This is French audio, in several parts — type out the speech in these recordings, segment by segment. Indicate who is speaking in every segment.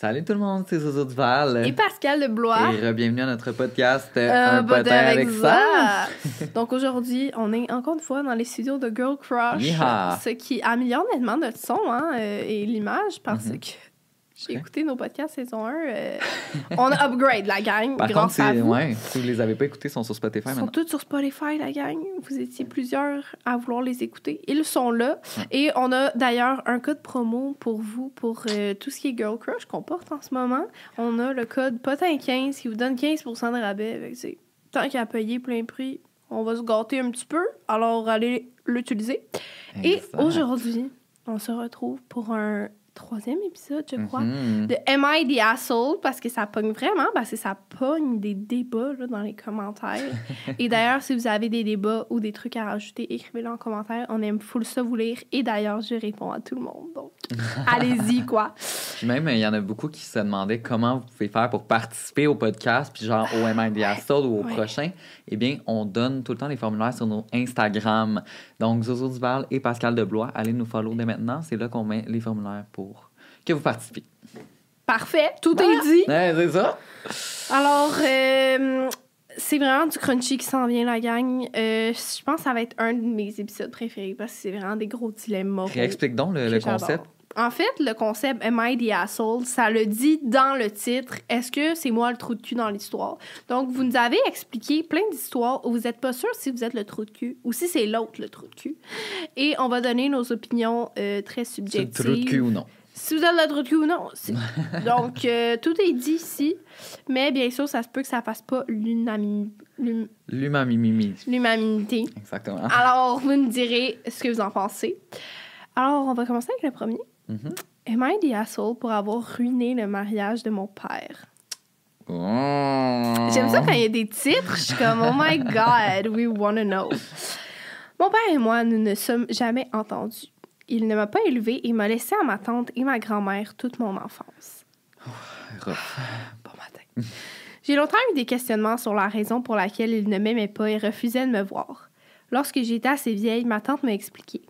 Speaker 1: Salut tout le monde, c'est Zozo Duval.
Speaker 2: Et Pascal de Blois.
Speaker 1: Et bienvenue à notre podcast euh, Un potin avec, ça.
Speaker 2: Donc aujourd'hui, on est encore une fois dans les studios de Girl Crush. Ce qui améliore nettement notre son hein, euh, et l'image parce mm-hmm. que j'ai écouté nos podcasts saison 1. Euh, on a upgrade la gang.
Speaker 1: Par grâce contre, à vous. Ouais, si vous ne les avez pas écoutés, ils sont sur Spotify
Speaker 2: Ils sont tous sur Spotify, la gang. Vous étiez plusieurs à vouloir les écouter. Ils sont là. Et on a d'ailleurs un code promo pour vous pour euh, tout ce qui est Girl Crush qu'on porte en ce moment. On a le code POTIN15 qui vous donne 15 de rabais. Tant qu'à payer plein prix, on va se gâter un petit peu. Alors, allez l'utiliser. Et aujourd'hui, on se retrouve pour un troisième épisode, je crois, mm-hmm. de Am I the Asshole? Parce que ça pogne vraiment, parce que ça pogne des débats là, dans les commentaires. Et d'ailleurs, si vous avez des débats ou des trucs à rajouter, écrivez-le en commentaire. On aime full ça vous lire. Et d'ailleurs, je réponds à tout le monde. Donc, allez-y, quoi.
Speaker 1: Même, il y en a beaucoup qui se demandaient comment vous pouvez faire pour participer au podcast, puis genre au Am I the Asshole ou au prochain? Eh bien, on donne tout le temps les formulaires sur nos Instagram. Donc, Zozo Duval et Pascal Deblois, allez nous follow dès maintenant. C'est là qu'on met les formulaires pour que vous participez.
Speaker 2: Parfait, tout est dit.
Speaker 1: c'est ça.
Speaker 2: Alors, euh, c'est vraiment du crunchy qui s'en vient, la gang. Euh, je pense que ça va être un de mes épisodes préférés parce que c'est vraiment des gros dilemmes
Speaker 1: Explique donc le, concept.
Speaker 2: En fait, le concept Am I the asshole, ça le dit dans le titre. Est-ce que c'est moi le trou de cul dans l'histoire? Donc, vous nous avez expliqué plein d'histoires où vous n'êtes pas sûr si vous êtes le trou de cul ou si c'est l'autre le trou de cul. Et on va donner nos opinions euh, très subjectives.
Speaker 1: C'est le trou de cul ou non?
Speaker 2: si vous êtes le trou de cul ou non. Donc, euh, tout est dit ici. Mais bien sûr, ça se peut que ça fasse pas l'unanimité. L'humanité.
Speaker 1: Exactement.
Speaker 2: Alors, vous nous direz ce que vous en pensez. Alors, on va commencer avec le premier. Mm-hmm. Am I the asshole pour avoir ruiné le mariage de mon père?
Speaker 1: Oh.
Speaker 2: J'aime ça quand il y a des titres. Je suis comme, oh my God, we want to know. Mon père et moi, nous ne sommes jamais entendus. Il ne m'a pas élevé et m'a laissé à ma tante et ma grand-mère toute mon enfance.
Speaker 1: Oh,
Speaker 2: bon matin. J'ai longtemps eu des questionnements sur la raison pour laquelle il ne m'aimait pas et refusait de me voir. Lorsque j'étais assez vieille, ma tante m'a expliqué.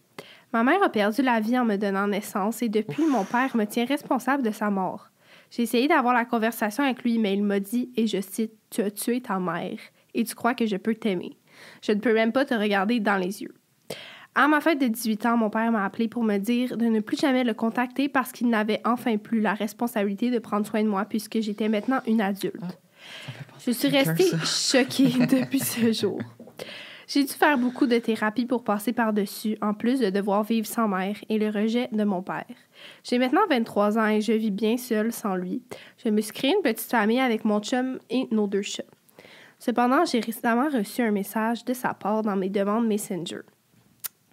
Speaker 2: Ma mère a perdu la vie en me donnant naissance et depuis, mon père me tient responsable de sa mort. J'ai essayé d'avoir la conversation avec lui, mais il m'a dit, et je cite, Tu as tué ta mère et tu crois que je peux t'aimer. Je ne peux même pas te regarder dans les yeux. À ma fête de 18 ans, mon père m'a appelé pour me dire de ne plus jamais le contacter parce qu'il n'avait enfin plus la responsabilité de prendre soin de moi puisque j'étais maintenant une adulte. Ah, je suis restée choquée depuis ce jour. J'ai dû faire beaucoup de thérapie pour passer par-dessus, en plus de devoir vivre sans mère et le rejet de mon père. J'ai maintenant 23 ans et je vis bien seule sans lui. Je me suis créé une petite famille avec mon chum et nos deux chats. Cependant, j'ai récemment reçu un message de sa part dans mes demandes Messenger.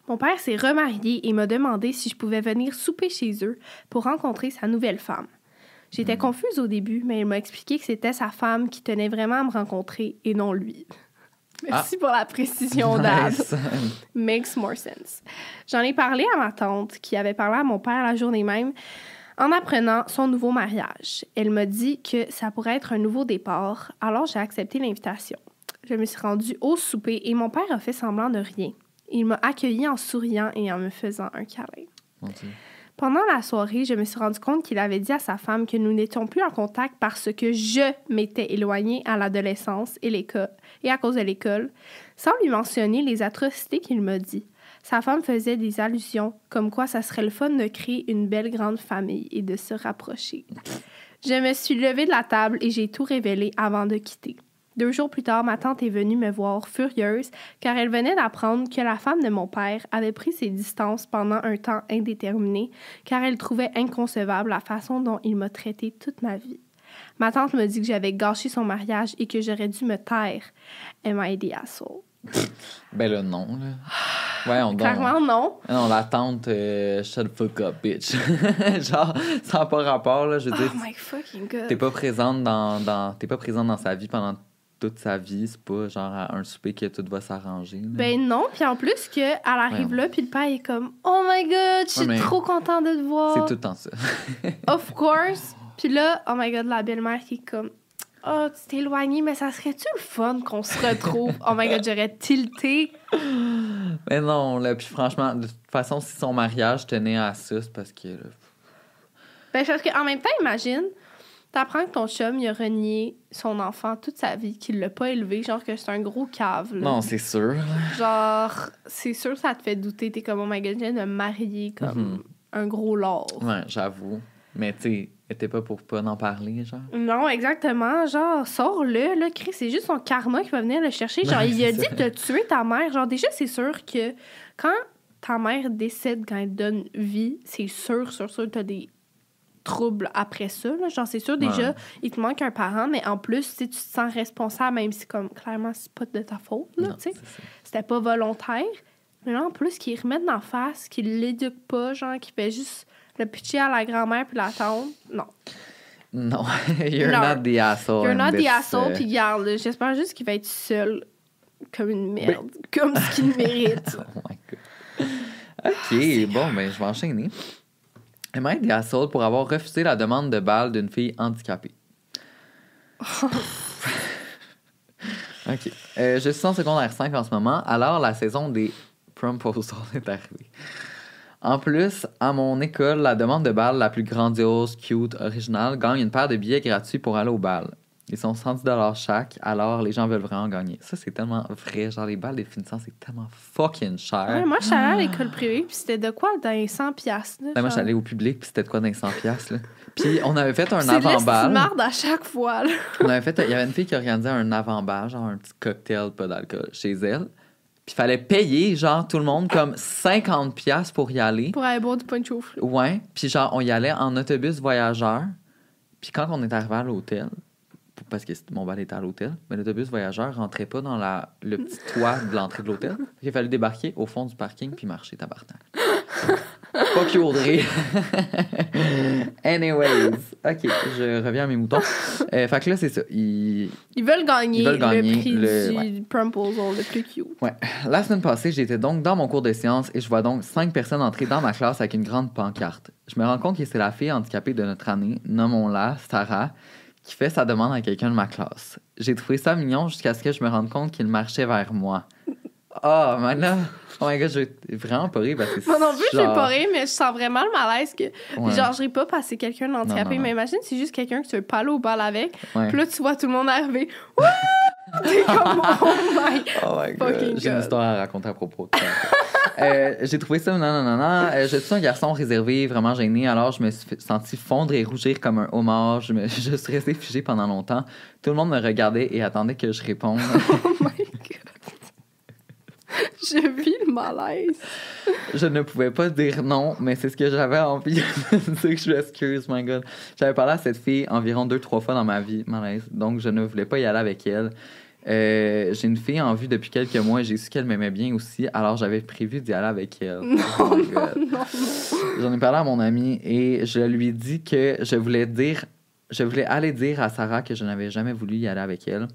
Speaker 2: Mon père s'est remarié et m'a demandé si je pouvais venir souper chez eux pour rencontrer sa nouvelle femme. J'étais hmm. confuse au début, mais il m'a expliqué que c'était sa femme qui tenait vraiment à me rencontrer et non lui. Merci ah. pour la précision, Dad. Makes more sense. J'en ai parlé à ma tante qui avait parlé à mon père la journée même en apprenant son nouveau mariage. Elle m'a dit que ça pourrait être un nouveau départ, alors j'ai accepté l'invitation. Je me suis rendue au souper et mon père a fait semblant de rien. Il m'a accueilli en souriant et en me faisant un câlin. Pendant la soirée, je me suis rendu compte qu'il avait dit à sa femme que nous n'étions plus en contact parce que je m'étais éloignée à l'adolescence et, à cause de l'école, sans lui mentionner les atrocités qu'il m'a dit. Sa femme faisait des allusions, comme quoi ça serait le fun de créer une belle grande famille et de se rapprocher. Je me suis levée de la table et j'ai tout révélé avant de quitter. Deux jours plus tard, ma tante est venue me voir furieuse car elle venait d'apprendre que la femme de mon père avait pris ses distances pendant un temps indéterminé car elle trouvait inconcevable la façon dont il m'a traité toute ma vie. Ma tante me dit que j'avais gâché son mariage et que j'aurais dû me taire. Am I the asshole?
Speaker 1: ben là, non. Là. Ouais, on
Speaker 2: Clairement, non.
Speaker 1: Non, la tante, euh, shut the fuck up, bitch. Genre, ça n'a pas rapport, là. Je veux
Speaker 2: dire. Oh my fucking god.
Speaker 1: T'es pas présente dans, dans, t'es pas présente dans sa vie pendant toute sa vie, c'est pas genre à un souper que tout va s'arranger.
Speaker 2: Ben non, puis en plus qu'elle arrive là, puis le père est comme Oh my god, je suis trop content de te voir.
Speaker 1: C'est tout le temps ça.
Speaker 2: of course. Puis là, oh my god, la belle-mère qui est comme Oh, tu t'es éloigné, mais ça serait-tu le fun qu'on se retrouve? oh my god, j'aurais tilté.
Speaker 1: Mais non, là, puis franchement, de toute façon, si son mariage tenait à ça, c'est parce que.
Speaker 2: Ben, parce qu'en même temps, imagine, T'apprends que ton chum, il a renié son enfant toute sa vie, qu'il l'a pas élevé, genre que c'est un gros cave. Là.
Speaker 1: Non, c'est sûr.
Speaker 2: Genre, c'est sûr ça te fait douter. T'es comme, oh my god, je viens de me marier comme
Speaker 1: Mhm.
Speaker 2: un gros lord.
Speaker 1: Ouais, j'avoue. Mais tu était pas pour pas en parler, genre.
Speaker 2: Non, exactement. Genre, sors-le, là, Chris. C'est juste son karma qui va venir le chercher. Genre, il a dit de tuer ta mère. Genre, déjà, c'est sûr que quand ta mère décède, quand elle donne vie, c'est sûr, sûr, sûr que t'as des troubles après ça. Là. Genre, c'est sûr, déjà,
Speaker 1: Ouais.
Speaker 2: il te manque un parent, mais en plus, si tu te sens responsable, même si, comme, clairement, c'est pas de ta faute, là, tu sais. C'était pas volontaire. Mais là, en plus, qu'ils remettent la face, qu'ils l'éduquent pas, genre, qu'ils fait juste le pitcher à la grand-mère puis la tante. Non.
Speaker 1: Non, you're
Speaker 2: Non.
Speaker 1: not the asshole.
Speaker 2: You're not the asshole,
Speaker 1: euh,
Speaker 2: puis garde, j'espère juste qu'il va être seul comme une merde, comme ce qu'il mérite.
Speaker 1: Oh my god. Ok, bon, ben, je vais enchaîner. I the asshole pour avoir refusé la demande de balle d'une fille handicapée? ok. Euh, je suis en secondaire 5 en ce moment, alors la saison des proposals est arrivée. En plus, à mon école, la demande de balle la plus grandiose, cute, originale gagne une paire de billets gratuits pour aller au bal. Ils sont 110 chaque, alors les gens veulent vraiment gagner. Ça, c'est tellement vrai. Genre, les balles des finissants, c'est tellement fucking cher.
Speaker 2: Ouais, moi, je suis allée à l'école privée, puis c'était de quoi dans les 100 piastres? là,
Speaker 1: Ben, moi,
Speaker 2: genre?
Speaker 1: j'étais allée au public, puis c'était de quoi dans les 100 piastres, là. Puis on avait fait un
Speaker 2: C'est de
Speaker 1: avant-balle.
Speaker 2: marde à chaque fois, là.
Speaker 1: On avait fait... Il y avait une fille qui organisait un avant-balle, genre un petit cocktail, pas d'alcool, chez elle. Puis il fallait payer, genre, tout le monde, comme 50 piastres pour y aller.
Speaker 2: Pour aller boire du punch au fruit.
Speaker 1: Ouais. Puis genre, on y allait en autobus voyageur. Puis quand on est arrivé à l'hôtel, parce que mon bal était à l'hôtel, mais l'autobus voyageur rentrait pas dans la, le petit toit de l'entrée de l'hôtel. Il fallait débarquer au fond du parking puis marcher tabarnak. Fuck you, Audrey. Anyways, OK, je reviens à mes moutons. Euh, fait que là, c'est ça. Il-
Speaker 2: Ils veulent gagner,
Speaker 1: Ils veulent gagner
Speaker 2: le prix
Speaker 1: le-
Speaker 2: du
Speaker 1: ouais.
Speaker 2: le plus cute.
Speaker 1: La semaine passée, j'étais donc dans mon cours de sciences et je vois donc cinq personnes entrer dans ma classe avec une grande pancarte. Je me rends compte que c'est la fille handicapée de notre année, nommons-la Sarah, qui fait sa demande à quelqu'un de ma classe. J'ai trouvé ça mignon jusqu'à ce que je me rende compte qu'il marchait vers moi. Oh, man, là, oh my god, j'ai vraiment pas rire parce que
Speaker 2: Moi non plus, j'ai
Speaker 1: genre-
Speaker 2: pas ri, mais je sens vraiment le malaise que.
Speaker 1: Ouais,
Speaker 2: Genre, je ris pas parce que c'est quelqu'un d'handicapé, mais imagine, c'est juste quelqu'un que tu veux pas aller au bal avec.
Speaker 1: ouais.
Speaker 2: Puis là, tu vois tout le monde arriver. Wouh! T'es comme, oh my.
Speaker 1: Oh my god, j'ai une histoire à raconter à propos de ça. Euh, j'ai trouvé ça, non, non, non, non. Euh, je suis un garçon réservé, vraiment gêné, alors je me suis senti fondre et rougir comme un homard. Je, me, je suis resté figé pendant longtemps. Tout le monde me regardait et attendait que je réponde.
Speaker 2: Oh my. Je vis le malaise.
Speaker 1: je ne pouvais pas dire non, mais c'est ce que j'avais envie de dire. Je m'excuse, my god. J'avais parlé à cette fille environ deux, trois fois dans ma vie, malaise. Donc, je ne voulais pas y aller avec elle. Euh, j'ai une fille en vue depuis quelques mois et j'ai su qu'elle m'aimait bien aussi, alors j'avais prévu d'y aller avec elle. Oh.
Speaker 2: Non, non.
Speaker 1: J'en ai parlé à mon ami et je lui ai dit que je voulais dire, je voulais aller dire à Sarah que je n'avais jamais voulu y aller avec elle.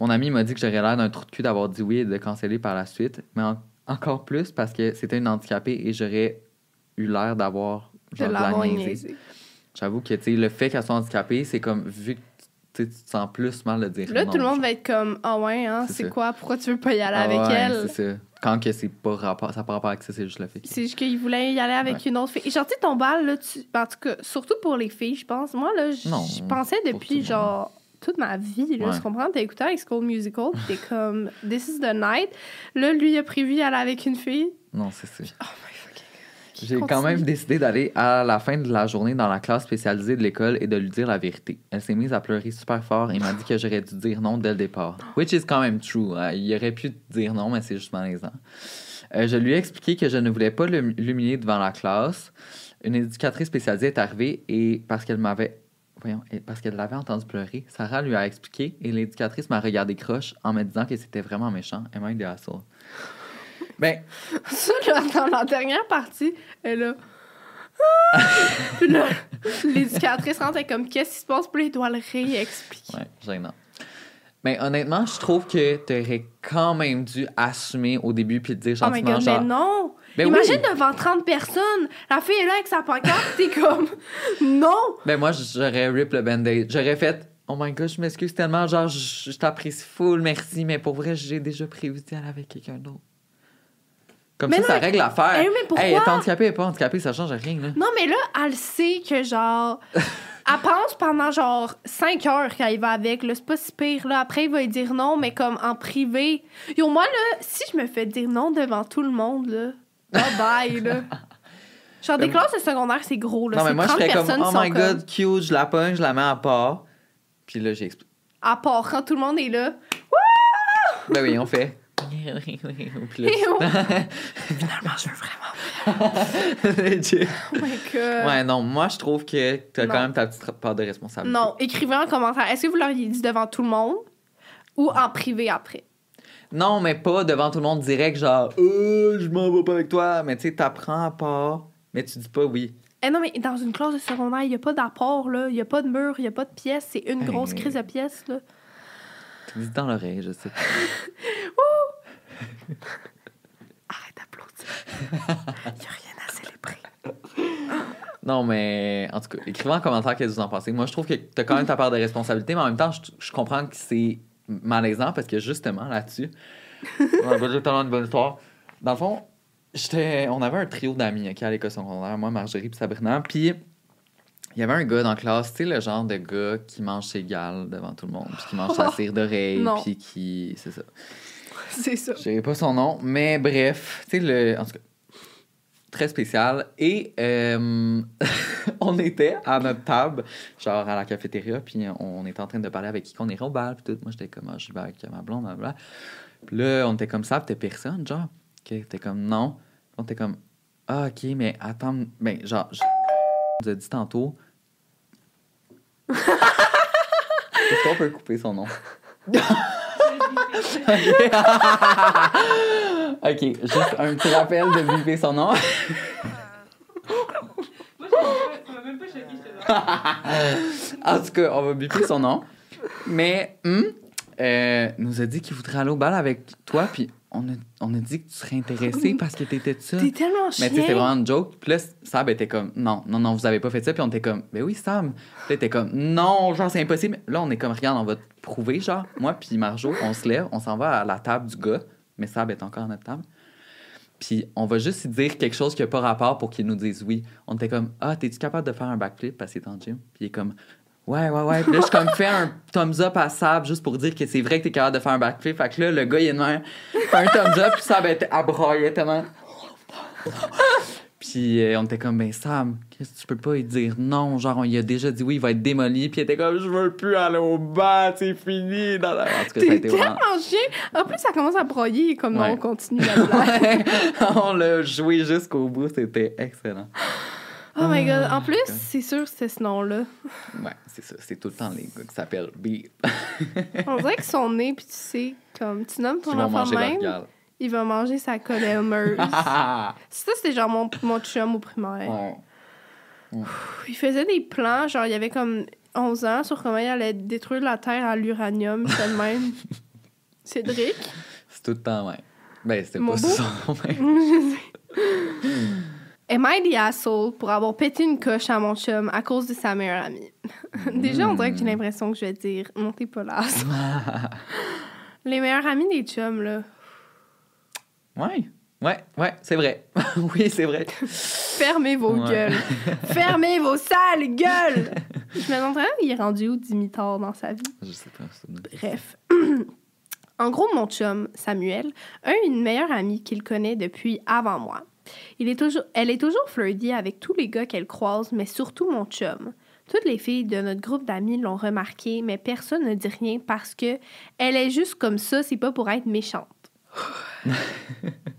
Speaker 1: Mon ami m'a dit que j'aurais l'air d'un trou de cul d'avoir dit oui et de canceller par la suite, mais en- encore plus parce que c'était une handicapée et j'aurais eu l'air d'avoir
Speaker 2: De
Speaker 1: la. J'avoue que le fait qu'elle soit handicapée, c'est comme vu que tu te sens plus mal de dire
Speaker 2: Là,
Speaker 1: non,
Speaker 2: tout le monde va être comme, ah ouais, hein,
Speaker 1: C'est
Speaker 2: quoi? Pourquoi tu veux pas y aller
Speaker 1: Ah
Speaker 2: avec
Speaker 1: ouais,
Speaker 2: elle?
Speaker 1: C'est ça. Quand que c'est pas rapport, ça n'a pas rapport avec ça, c'est juste le fait.
Speaker 2: C'est juste qu'il voulait y aller avec une autre fille. Et genre, tu sais, ton bal, là, tu... en tout cas, surtout pour les filles, je pense. Moi, là, je pensais depuis, genre, toute ma vie, là,
Speaker 1: Ouais.
Speaker 2: tu comprends? T'as écouté avec School Musical, t'es comme, This is the night. Là, lui, il a prévu y aller avec une fille.
Speaker 1: Non, c'est ça.
Speaker 2: Oh my fucking God.
Speaker 1: J'ai quand même décidé d'aller à la fin de la journée dans la classe spécialisée de l'école et de lui dire la vérité. Elle s'est mise à pleurer super fort et m'a dit que j'aurais dû dire non dès le départ. Which is quand même true. Euh, il aurait pu dire non, mais c'est juste malaisant. Euh, je lui ai expliqué que je ne voulais pas l'hum- l'humilier devant la classe. Une éducatrice spécialisée est arrivée et parce qu'elle m'avait voyons, parce qu'elle l'avait entendu pleurer, Sarah lui a expliqué et l'éducatrice m'a regardé croche en me disant que c'était vraiment méchant. I the asshole? Ben,
Speaker 2: Ça, là, dans la dernière partie, elle a. Puis là, l'éducatrice rentre elle est comme, qu'est-ce qui se passe? Puis il doit le réexpliquer.
Speaker 1: Ouais, gênant. Mais honnêtement, je trouve que tu aurais quand même dû assumer au début puis te dire
Speaker 2: Oh my
Speaker 1: gentiment
Speaker 2: god,
Speaker 1: genre.
Speaker 2: mais non!
Speaker 1: Ben
Speaker 2: Imagine
Speaker 1: oui.
Speaker 2: devant 30 personnes, la fille est là avec sa pancarte, t'es comme, non!
Speaker 1: Ben moi, j'aurais rip le band-aid. J'aurais fait Oh my god, je m'excuse tellement, genre, je, je t'apprécie full, merci, mais pour vrai, j'ai déjà prévu d'y aller avec quelqu'un d'autre. Comme
Speaker 2: Mais
Speaker 1: ça,
Speaker 2: non,
Speaker 1: ça règle l'affaire.
Speaker 2: Eh mais pourquoi?
Speaker 1: Hey, elle est handicapée, elle est pas handicapée, ça change rien, là.
Speaker 2: Non, mais là, elle sait que genre. Elle pense pendant genre 5 heures qu'elle va avec. là. C'est pas si pire. Là. Après, il va lui dire non, mais comme en privé. Yo, moi, là, si je me fais dire non devant tout le monde, là, bye bye, là. Genre, des
Speaker 1: Ben,
Speaker 2: classes de secondaire, c'est gros, là.
Speaker 1: non, mais moi, je
Speaker 2: 30
Speaker 1: serais comme, oh my
Speaker 2: comme-
Speaker 1: god, cute, je la pogne, je la mets à part. Puis là, j'explique.
Speaker 2: À part quand tout le monde est là.
Speaker 1: Ben oui, on fait. Puis là,
Speaker 2: Finalement, je veux vraiment.
Speaker 1: Legit.
Speaker 2: Oh my god.
Speaker 1: Ouais, non, moi, je trouve que t'as
Speaker 2: Non.
Speaker 1: quand même ta petite part de responsabilité.
Speaker 2: Non, écrivez en commentaire. Est-ce que vous l'auriez dit devant tout le monde ou en privé après?
Speaker 1: Non, mais pas devant tout le monde direct, genre, euh, je m'en vais pas avec toi. Mais tu sais, t'apprends à part, mais tu dis pas oui.
Speaker 2: Eh non, mais dans une classe de secondaire, il n'y a pas d'apport, là. Il n'y a pas de mur, il n'y a pas de pièce. C'est une
Speaker 1: Hey.
Speaker 2: grosse crise de pièces, là.
Speaker 1: Tu dis dans l'oreille, je sais. pas.
Speaker 2: Arrête d'applaudir. Il n'y a rien à célébrer.
Speaker 1: Non, mais en tout cas, écrivez en commentaire qu'est-ce que vous en pensez. Moi, je trouve que t'as quand même ta part de responsabilité, mais en même temps, je, je comprends que c'est malaisant parce que justement, là-dessus, on va dire tellement une bonne histoire. Dans le fond, j'étais, on avait un trio d'amis ok, à l'école secondaire, moi, Marjorie puis Sabrina, puis il y avait un gars dans la classe, tu sais, le genre de gars qui mange ses gales devant tout le monde, puis qui mange sa cire d'oreille, puis qui. C'est ça.
Speaker 2: C'est ça.
Speaker 1: Je pas son nom, mais bref, tu sais, le... en tout cas, très spécial. Et euh, on était à notre table, genre à la cafétéria, puis on était en train de parler avec qui qu'on irait au bal, puis tout. Moi, j'étais comme, ah, je vais avec ma blonde, blablabla. Puis là, on était comme ça, puis t'es personne, genre. OK, t'es comme, non. On était comme, ah, OK, mais attends, ben, genre, je on nous a dit tantôt. Est-ce qu'on peut couper son nom? ok, juste un petit rappel de biper son nom. en tout cas, on va biper son nom. Mais, hum, euh, nous a dit qu'il voudrait aller au bal avec toi, puis on a, on a dit que tu serais intéressé parce que t'étais ça.
Speaker 2: T'es tellement chien.
Speaker 1: Mais tu sais, c'était vraiment une joke. Puis là, Sab était comme, non, non, non, vous avez pas fait ça. Puis on était comme, ben oui, Sab. Puis t'es comme, non, genre, c'est impossible. Là, on est comme, regarde, on va te prouver, genre. Moi, puis Marjo, on se lève, on s'en va à la table du gars. Mais Sab est encore à notre table. Puis on va juste dire quelque chose qui n'a pas rapport pour qu'il nous dise oui. On était comme, ah, t'es-tu capable de faire un backflip parce qu'il est en gym? Puis il est comme, ouais, ouais, ouais. Puis là, je comme fait un thumbs up à Sab juste pour dire que c'est vrai que t'es capable de faire un backflip. Fait que là, le gars, il est de même, fait un thumbs up, puis Sab était brailler tellement. Puis euh, on était comme, ben Sam, qu'est-ce que tu peux pas lui dire non? Genre, on lui a déjà dit oui, il va être démoli. Puis il était comme, je veux plus aller au bas, c'est fini. Dans la... En tout cas, ça a été
Speaker 2: tellement. En plus, ça commence à broyer comme non,
Speaker 1: Ouais.
Speaker 2: on continue la blague.
Speaker 1: Ouais. on l'a joué jusqu'au bout, c'était excellent.
Speaker 2: Oh my god. En
Speaker 1: Ah,
Speaker 2: plus, c'est sûr que c'est ce nom-là.
Speaker 1: Ouais, c'est ça. C'est tout le temps les gars qui s'appellent B.
Speaker 2: On dirait qu'ils sont nés, puis tu sais, comme tu nommes ton enfant même, il va manger sa collemeuse. ça, c'était genre mon, mon chum au primaire.
Speaker 1: Ouais.
Speaker 2: Il faisait des plans, genre, il y avait comme 11 ans sur comment il allait détruire la Terre à l'uranium, c'est le même. Cédric?
Speaker 1: C'est tout le temps, ouais. Ben, c'était pas son mais-
Speaker 2: Am I the asshole pour avoir pété une coche à mon chum à cause de sa meilleure amie? Déjà, on dirait que j'ai l'impression que je vais dire, non, t'es pas là. Les meilleurs amis des chums, là.
Speaker 1: Ouais, ouais, ouais, c'est vrai. oui, c'est vrai.
Speaker 2: Fermez vos
Speaker 1: Ouais.
Speaker 2: gueules. Fermez vos sales gueules! Je me demande vraiment, il est rendu où Dimitar dans sa vie?
Speaker 1: Je sais pas.
Speaker 2: Bref. en gros, mon chum, Samuel, a une meilleure amie qu'il connaît depuis avant moi. Il est toujours, elle est toujours flirty avec tous les gars qu'elle croise, mais surtout mon chum. Toutes les filles de notre groupe d'amis l'ont remarqué, mais personne ne dit rien parce que elle est juste comme ça, c'est pas pour être méchante.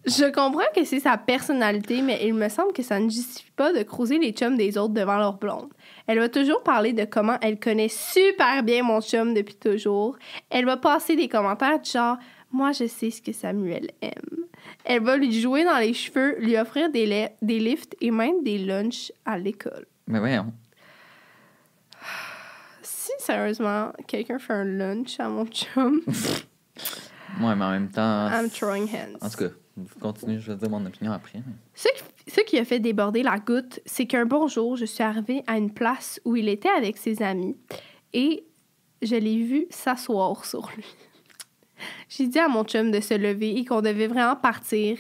Speaker 2: Je comprends que c'est sa personnalité, mais il me semble que ça ne justifie pas de croiser les chums des autres devant leur blonde. Elle va toujours parler de comment elle connaît super bien mon chum depuis toujours. Elle va passer des commentaires du genre Moi, je sais ce que Samuel aime. Elle va lui jouer dans les cheveux, lui offrir des, la- des lifts et même des lunchs à l'école.
Speaker 1: Mais voyons.
Speaker 2: Si sérieusement, quelqu'un fait un lunch à mon chum,
Speaker 1: Ouais, mais en même temps.
Speaker 2: I'm throwing hands.
Speaker 1: En tout cas, continue, je vais dire mon opinion après. mais-
Speaker 2: Ce qui, ce qui a fait déborder la goutte, c'est qu'un bon jour, je suis arrivée à une place où il était avec ses amis et je l'ai vu s'asseoir sur lui. J'ai dit à mon chum de se lever et qu'on devait vraiment partir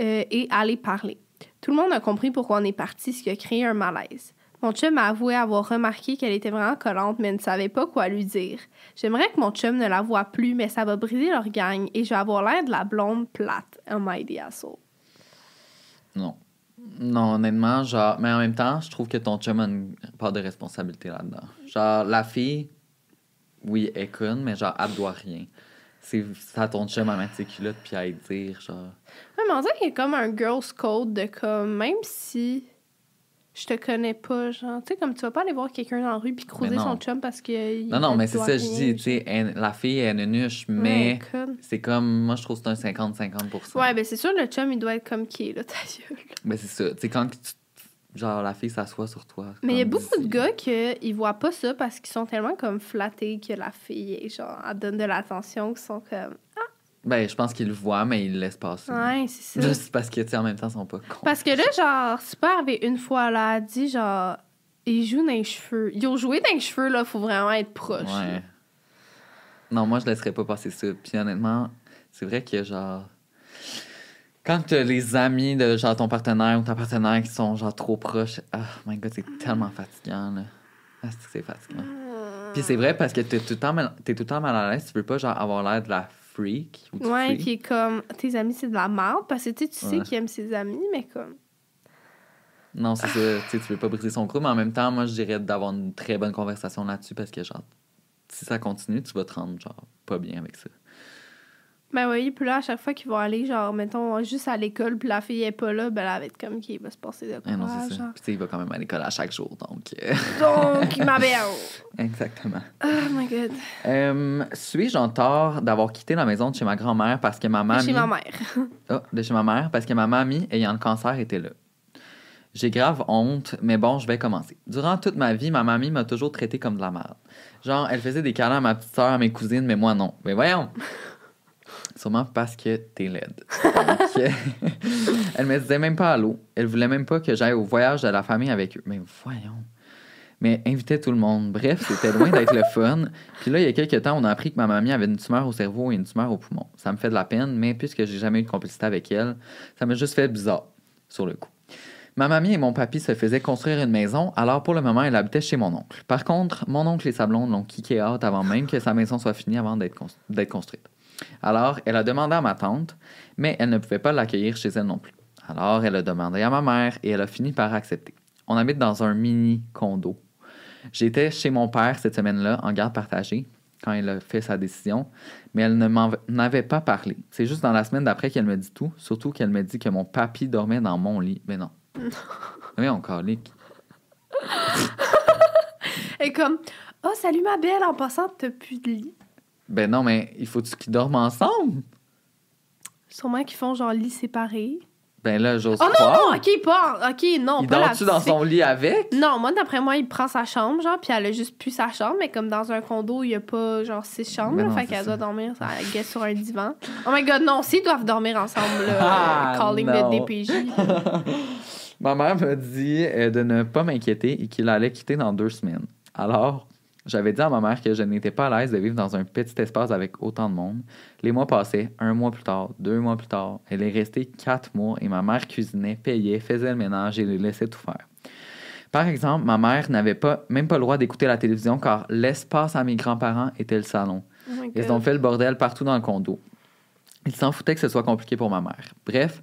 Speaker 2: euh, et aller parler. Tout le monde a compris pourquoi on est parti, ce qui a créé un malaise. Mon chum m'a avoué avoir remarqué qu'elle était vraiment collante, mais ne savait pas quoi lui dire. J'aimerais que mon chum ne la voie plus, mais ça va briser leur gang et je vais avoir l'air de la blonde plate. Am I the asshole?
Speaker 1: Non. Non, honnêtement, genre, mais en même temps, je trouve que ton chum a une part de responsabilité là-dedans. Genre, la fille, oui, elle est conne, mais genre, elle doit rien. C'est à ton chum à mettre ses culottes puis à y dire, genre.
Speaker 2: Ouais, mais on dirait qu'il y a comme un girl's code de comme, même si je te connais pas, genre, tu sais, comme tu vas pas aller voir quelqu'un dans la rue puis creuser
Speaker 1: non.
Speaker 2: son chum parce que.
Speaker 1: Non, non, mais c'est ça, je dis, tu sais, elle- la fille est une nuche, mais c'est comme, moi, je trouve que c'est un 50-50%
Speaker 2: Ouais, ben c'est sûr, le chum, il doit être comme qui est, là, ta gueule.
Speaker 1: Mais c'est ça, tu sais, quand tu, genre, la fille s'assoit sur toi.
Speaker 2: Mais il y a beaucoup de gars qui voient pas ça parce qu'ils sont tellement comme flattés que la fille, est, genre, elle donne de l'attention, qu'ils sont comme.
Speaker 1: Ben, je pense qu'ils le voient, mais ils le laissent passer.
Speaker 2: Ouais, c'est ça.
Speaker 1: Juste parce que, tu sais, en même temps, ils sont pas cons.
Speaker 2: Parce que là, genre, pas arrivé une fois, là, dit, genre, ils jouent dans les cheveux. Ils ont joué dans les cheveux, là, faut vraiment être proche. là.
Speaker 1: Ouais. Non, moi, je laisserais pas passer ça. Puis honnêtement, c'est vrai que, genre, quand t'as les amis de, genre, ton partenaire ou ta partenaire qui sont, genre, trop proches, ah, my god, c'est tellement fatigant, là. Ah, c'est fatigant. Puis c'est vrai parce que t'es tout, le temps mal- t'es tout le temps mal à l'aise. Tu veux pas, genre, avoir l'air de la freak ou
Speaker 2: Ouais,
Speaker 1: freak.
Speaker 2: qui est comme, tes amis, c'est de la merde, parce que tu sais, tu sais
Speaker 1: Ouais.
Speaker 2: qu'il aime ses amis, mais comme.
Speaker 1: Non, c'est ça. Tu veux pas briser son groupe, mais en même temps, moi, je dirais d'avoir une très bonne conversation là-dessus parce que, genre, si ça continue, tu vas te rendre, genre, pas bien avec ça.
Speaker 2: Ben oui, puis là, à chaque fois qu'ils vont aller, genre, mettons, juste à l'école, puis la fille est pas là, ben elle va être comme qu'il va se passer de quoi.
Speaker 1: Ah non, c'est ça.
Speaker 2: genre.
Speaker 1: Puis, tu sais, il va quand même à l'école à chaque jour, donc. euh,
Speaker 2: Donc, ma belle.
Speaker 1: Exactement.
Speaker 2: Oh my god.
Speaker 1: Euh, Suis-je en tort d'avoir quitté la maison de chez ma grand-mère parce que ma mamie.
Speaker 2: Chez ma mère.
Speaker 1: Ah, de chez ma mère, parce que ma mamie, ayant le cancer, était là. J'ai grave honte, mais bon, je vais commencer. Durant toute ma vie, ma mamie m'a toujours traité comme de la merde. Genre, elle faisait des câlins à ma petite soeur, à mes cousines, mais moi non. Mais voyons! Sûrement parce que t'es laide. Donc, euh, elle me disait même pas allô. Elle voulait même pas que j'aille au voyage de la famille avec eux. Mais voyons! Mais invitait tout le monde. Bref, c'était loin d'être le fun. Puis là, il y a quelques temps, on a appris que ma mamie avait une tumeur au cerveau et une tumeur au poumon. Ça me fait de la peine, mais puisque j'ai jamais eu de complicité avec elle, ça m'a juste fait bizarre, sur le coup. Ma mamie et mon papy se faisaient construire une maison, alors pour le moment, elle habitait chez mon oncle. Par contre, mon oncle et sa blonde l'ont kické out avant même que sa maison soit finie avant d'être cons- d'être construite. Alors, elle a demandé à ma tante, mais elle ne pouvait pas l'accueillir chez elle non plus. Alors, elle a demandé à ma mère et elle a fini par accepter. On habite dans un mini condo. J'étais chez mon père cette semaine-là en garde partagée quand elle a fait sa décision, mais elle ne m'en avait pas parlé. C'est juste dans la semaine d'après qu'elle me dit tout, surtout qu'elle me dit que mon papy dormait dans mon lit. Mais non. Mais on calique.
Speaker 2: Et comme, oh, salut ma belle, en passant, t'as plus de lit.
Speaker 1: Ben non, mais il faut-tu qu'ils dorment ensemble?
Speaker 2: Sûrement qu'ils font genre lit séparé.
Speaker 1: Ben là, j'ose
Speaker 2: Oh non,
Speaker 1: croire.
Speaker 2: non, ok, pas. Ok, non,
Speaker 1: il
Speaker 2: pas la
Speaker 1: dort-tu dans son lit avec?
Speaker 2: Non, moi, d'après moi, il prend sa chambre, genre, puis elle a juste plus sa chambre, mais comme dans un condo, il y a pas, genre, six chambres,
Speaker 1: Mais
Speaker 2: là,
Speaker 1: non,
Speaker 2: fait qu'elle doit dormir, ça, sur un divan. Oh my god, non, s'ils doivent dormir ensemble, là,
Speaker 1: Ah,
Speaker 2: calling
Speaker 1: non.
Speaker 2: le DPJ.
Speaker 1: Ma mère m'a dit euh, de ne pas m'inquiéter et qu'il allait quitter dans deux semaines. Alors, j'avais dit à ma mère que je n'étais pas à l'aise de vivre dans un petit espace avec autant de monde. Les mois passaient, un mois plus tard, deux mois plus tard. Elle est restée quatre mois et ma mère cuisinait, payait, faisait le ménage et les laissait tout faire. Par exemple, ma mère n'avait pas, même pas le droit d'écouter la télévision car l'espace à mes grands-parents était le salon.
Speaker 2: Oh
Speaker 1: Ils ont fait le bordel partout dans le condo. Ils s'en foutaient que ce soit compliqué pour ma mère. Bref,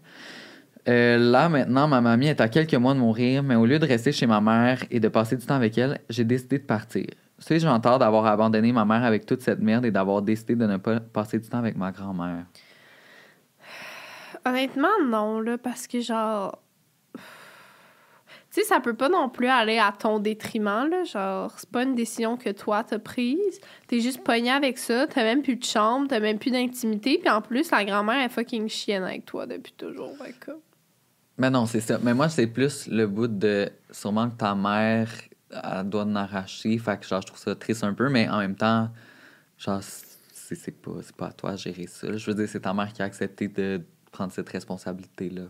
Speaker 1: euh, là maintenant, ma mamie est à quelques mois de mourir, mais au lieu de rester chez ma mère et de passer du temps avec elle, j'ai décidé de partir. Suis-je en tort d'avoir abandonné ma mère avec toute cette merde et d'avoir décidé de ne pas passer du temps avec ma grand-mère?
Speaker 2: Honnêtement, non, là, parce que genre. Tu sais, ça peut pas non plus aller à ton détriment, là. Genre, c'est pas une décision que toi t'as prise. T'es juste pogné avec ça, t'as même plus de chambre, t'as même plus d'intimité, puis en plus, la grand-mère est fucking chienne avec toi depuis toujours.
Speaker 1: Mais non, c'est ça. Mais moi, c'est plus le bout de sûrement que ta mère elle doit en arracher. Fait que genre, je trouve ça triste un peu, mais en même temps, genre, c'est pas, pas à toi de gérer ça. Je veux dire, c'est ta mère qui a accepté de prendre cette responsabilité-là.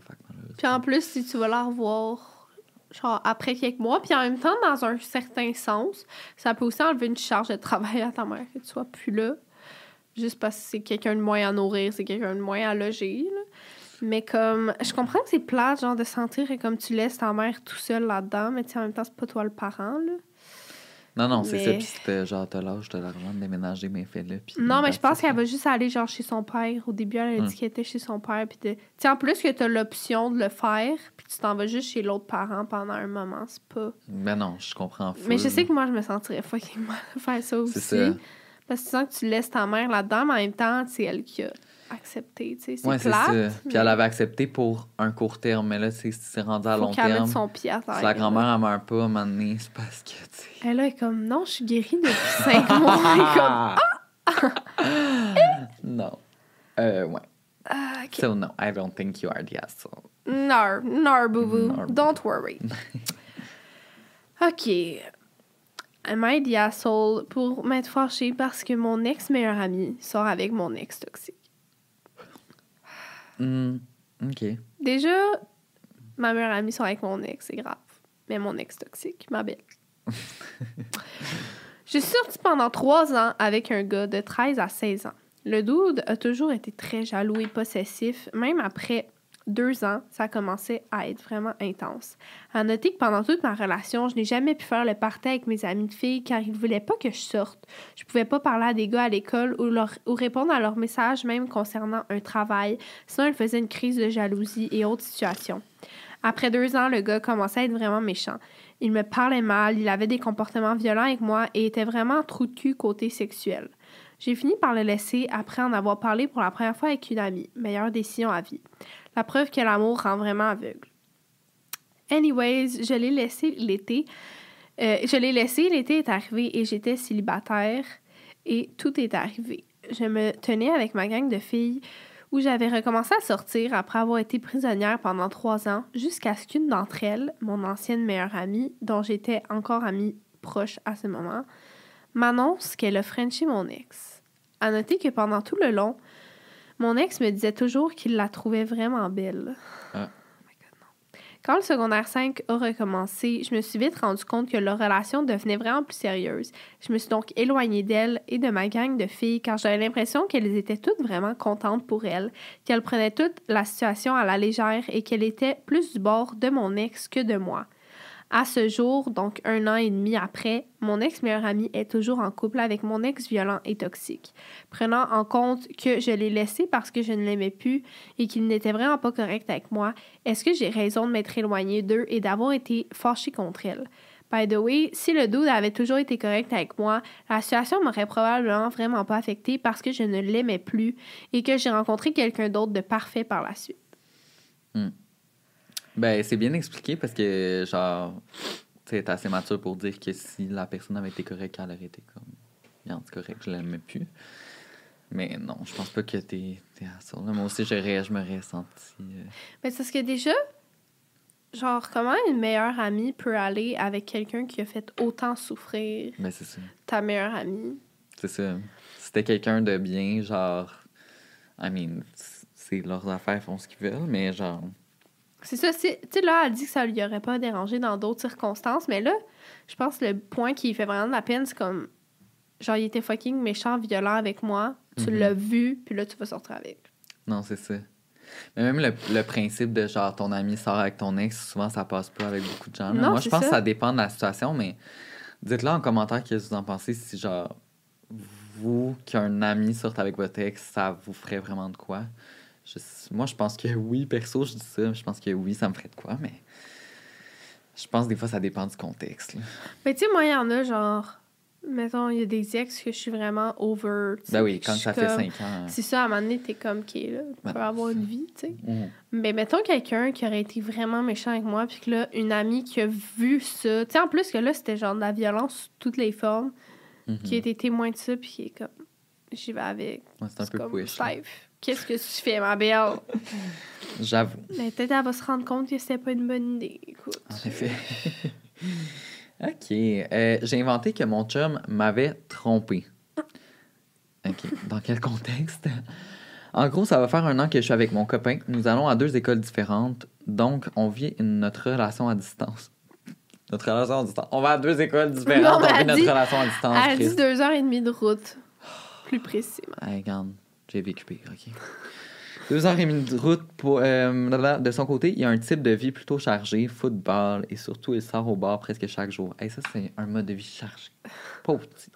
Speaker 2: Puis en plus, si tu vas la revoir, genre, après quelques mois, puis en même temps, dans un certain sens, ça peut aussi enlever une charge de travail à ta mère, que tu sois plus là. Juste parce que c'est quelqu'un de moins à nourrir, c'est quelqu'un de moins à loger, là. Mais comme, je comprends que c'est plate, genre, de sentir et comme tu laisses ta mère tout seul là-dedans, mais tu en même temps, c'est pas toi le parent, là.
Speaker 1: Non, non, c'est ça. Puis c'était genre, t'as l'âge, t'as l'argent de déménager, mais fais-le.
Speaker 2: Non, mais je pense qu'elle va juste aller, genre, chez son père. Au début, elle a
Speaker 1: Hmm.
Speaker 2: dit qu'elle était chez son père, puis de... En plus que t'as l'option de le faire, puis tu t'en vas juste chez l'autre parent pendant un moment, c'est pas...
Speaker 1: Ben non, je comprends.
Speaker 2: Mais je sais que moi, je me sentirais fucking mal de faire ça aussi.
Speaker 1: Ça.
Speaker 2: Parce que tu sens que tu laisses ta mère là-dedans, mais en même temps, c'est elle qui a accepté, tu sais. C'est
Speaker 1: Ouais,
Speaker 2: plate.
Speaker 1: ça.
Speaker 2: mais
Speaker 1: Puis elle avait accepté pour un court terme, mais là, c'est rendu à
Speaker 2: faut
Speaker 1: long
Speaker 2: qu'elle mette
Speaker 1: terme.
Speaker 2: son pied à terre.
Speaker 1: Si la grand-mère, elle meurt pas, à un moment donné, c'est parce que, tu sais.
Speaker 2: Elle est comme, non, je suis guérie depuis cinq mois. Elle est comme,
Speaker 1: non. Euh, ouais.
Speaker 2: ah, ok.
Speaker 1: So, no, I don't think you are the asshole.
Speaker 2: No, no, boo-boo.
Speaker 1: No.
Speaker 2: Don't worry. OK. Am I the asshole pour m'être fâchée parce que mon ex-meilleur ami sort avec mon ex toxique?
Speaker 1: Hmm, OK.
Speaker 2: Déjà, ma meilleure amie sort avec mon ex, c'est grave. Mais mon ex toxique, ma belle. Je suis sortie pendant trois ans avec un gars de 13 à 16 ans. Le dude a toujours été très jaloux et possessif, même après deux ans, ça commençait à être vraiment intense. À noter que pendant toute ma relation, je n'ai jamais pu faire le party avec mes amis de filles car ils ne voulaient pas que je sorte. Je pouvais pas parler à des gars à l'école ou répondre à leurs messages même concernant un travail, sinon ils faisaient une crise de jalousie et autres situations. Après deux ans, le gars commençait à être vraiment méchant. Il me parlait mal, il avait des comportements violents avec moi et était vraiment trou de cul côté sexuel. J'ai fini par le laisser après en avoir parlé pour la première fois avec une amie. Meilleure décision à vie. La preuve que l'amour rend vraiment aveugle. Anyways, je l'ai laissé l'été. Euh, je l'ai laissé, l'été est arrivé et j'étais célibataire et tout est arrivé. Je me tenais avec ma gang de filles où j'avais recommencé à sortir après avoir été prisonnière pendant trois ans jusqu'à ce qu'une d'entre elles, mon ancienne meilleure amie, dont j'étais encore amie proche à ce moment, m'annonce qu'elle a frenché mon ex. À noter que pendant tout le long, mon ex me disait toujours qu'il la trouvait vraiment belle.
Speaker 1: Ah.
Speaker 2: Oh. Quand le secondaire 5 a recommencé, je me suis vite rendu compte que leur relation devenait vraiment plus sérieuse. Je me suis donc éloignée d'elle et de ma gang de filles car j'avais l'impression qu'elles étaient toutes vraiment contentes pour elle, qu'elles prenaient toute la situation à la légère et qu'elle était plus du bord de mon ex que de moi. À ce jour, donc un an et demi après, mon ex-meilleur ami est toujours en couple avec mon ex violent et toxique. Prenant en compte que je l'ai laissé parce que je ne l'aimais plus et qu'il n'était vraiment pas correct avec moi, est-ce que j'ai raison de m'être éloignée d'eux et d'avoir été fâchée contre elle? By the way, si le dude avait toujours été correct avec moi, la situation m'aurait probablement vraiment pas affectée parce que je ne l'aimais plus et que j'ai rencontré quelqu'un d'autre de parfait par la suite.
Speaker 1: Ben, c'est bien expliqué parce que, genre, tu t'es assez mature pour dire que si la personne avait été correcte, elle aurait été comme. C'est correct, je l'aimais plus. Mais non, je pense pas que t'es t'es à ça. Moi aussi, j'aurais- je m'aurais senti. euh,
Speaker 2: Mais c'est parce que déjà, genre, comment une meilleure amie peut aller avec quelqu'un qui a fait autant souffrir
Speaker 1: Ben, c'est ça.
Speaker 2: ta meilleure amie?
Speaker 1: C'est ça. Si C'était quelqu'un de bien, genre. I mean, c'est leurs affaires, font ce qu'ils veulent, mais genre.
Speaker 2: C'est ça, c'est- tu sais, là, elle dit que ça lui aurait pas dérangé dans d'autres circonstances, mais là, je pense que le point qui fait vraiment de la peine, c'est comme, genre, il était fucking méchant, violent avec moi, tu
Speaker 1: Mhm.
Speaker 2: l'as vu, puis là, tu vas sortir avec.
Speaker 1: Non, c'est ça. Mais même le, le principe de genre ton ami sort avec ton ex, souvent ça passe pas avec beaucoup de gens.
Speaker 2: Non,
Speaker 1: Moi, je pense
Speaker 2: ça.
Speaker 1: que ça dépend de la situation, mais dites-le en commentaire qu'est-ce que vous en pensez si genre vous, qu'un ami sorte avec votre ex, ça vous ferait vraiment de quoi? Je- moi, je pense que oui, perso, je dis ça. Je pense que oui, ça me ferait de quoi, mais je pense que des fois, ça dépend du contexte. là.
Speaker 2: Mais tu sais, moi, il y en a, genre, mettons, il y a des ex que je suis vraiment over.
Speaker 1: Ben oui, quand ça fait
Speaker 2: comme-
Speaker 1: cinq ans.
Speaker 2: C'est ça, à un moment donné, t'es comme, OK, là, tu
Speaker 1: Ben
Speaker 2: peux avoir une vie, tu sais.
Speaker 1: Mhm.
Speaker 2: Mais mettons quelqu'un qui aurait été vraiment méchant avec moi, puis que là, une amie qui a vu ça, tu sais, en plus que là, c'était genre de la violence sous toutes les formes, qui a été témoin de ça, puis qui est comme, j'y vais avec.
Speaker 1: Ouais, c'est un peu
Speaker 2: comme,
Speaker 1: push.
Speaker 2: Qu'est-ce que tu fais, ma belle?
Speaker 1: J'avoue.
Speaker 2: Mais peut-être elle va se rendre compte que c'était pas une bonne idée, écoute.
Speaker 1: En effet. OK. Euh, J'ai inventé que mon chum m'avait trompé. OK. Dans quel contexte? En gros, ça va faire un an que je suis avec mon copain. Nous allons à deux écoles différentes. Donc, on vit une- notre relation à distance. Notre relation à distance. On va à deux écoles différentes.
Speaker 2: Non,
Speaker 1: on vit notre
Speaker 2: dit-
Speaker 1: relation à distance.
Speaker 2: Elle a dit deux heures et demie de route, plus précisément.
Speaker 1: Hey, regarde, j'ai vécu pire, OK? Deux heures et demie de route pour, euh, de son côté. Il y a un type de vie plutôt chargé, football, et surtout, il sort au bar presque chaque jour. Et ça, c'est un mode de vie chargé. Pauvre petit.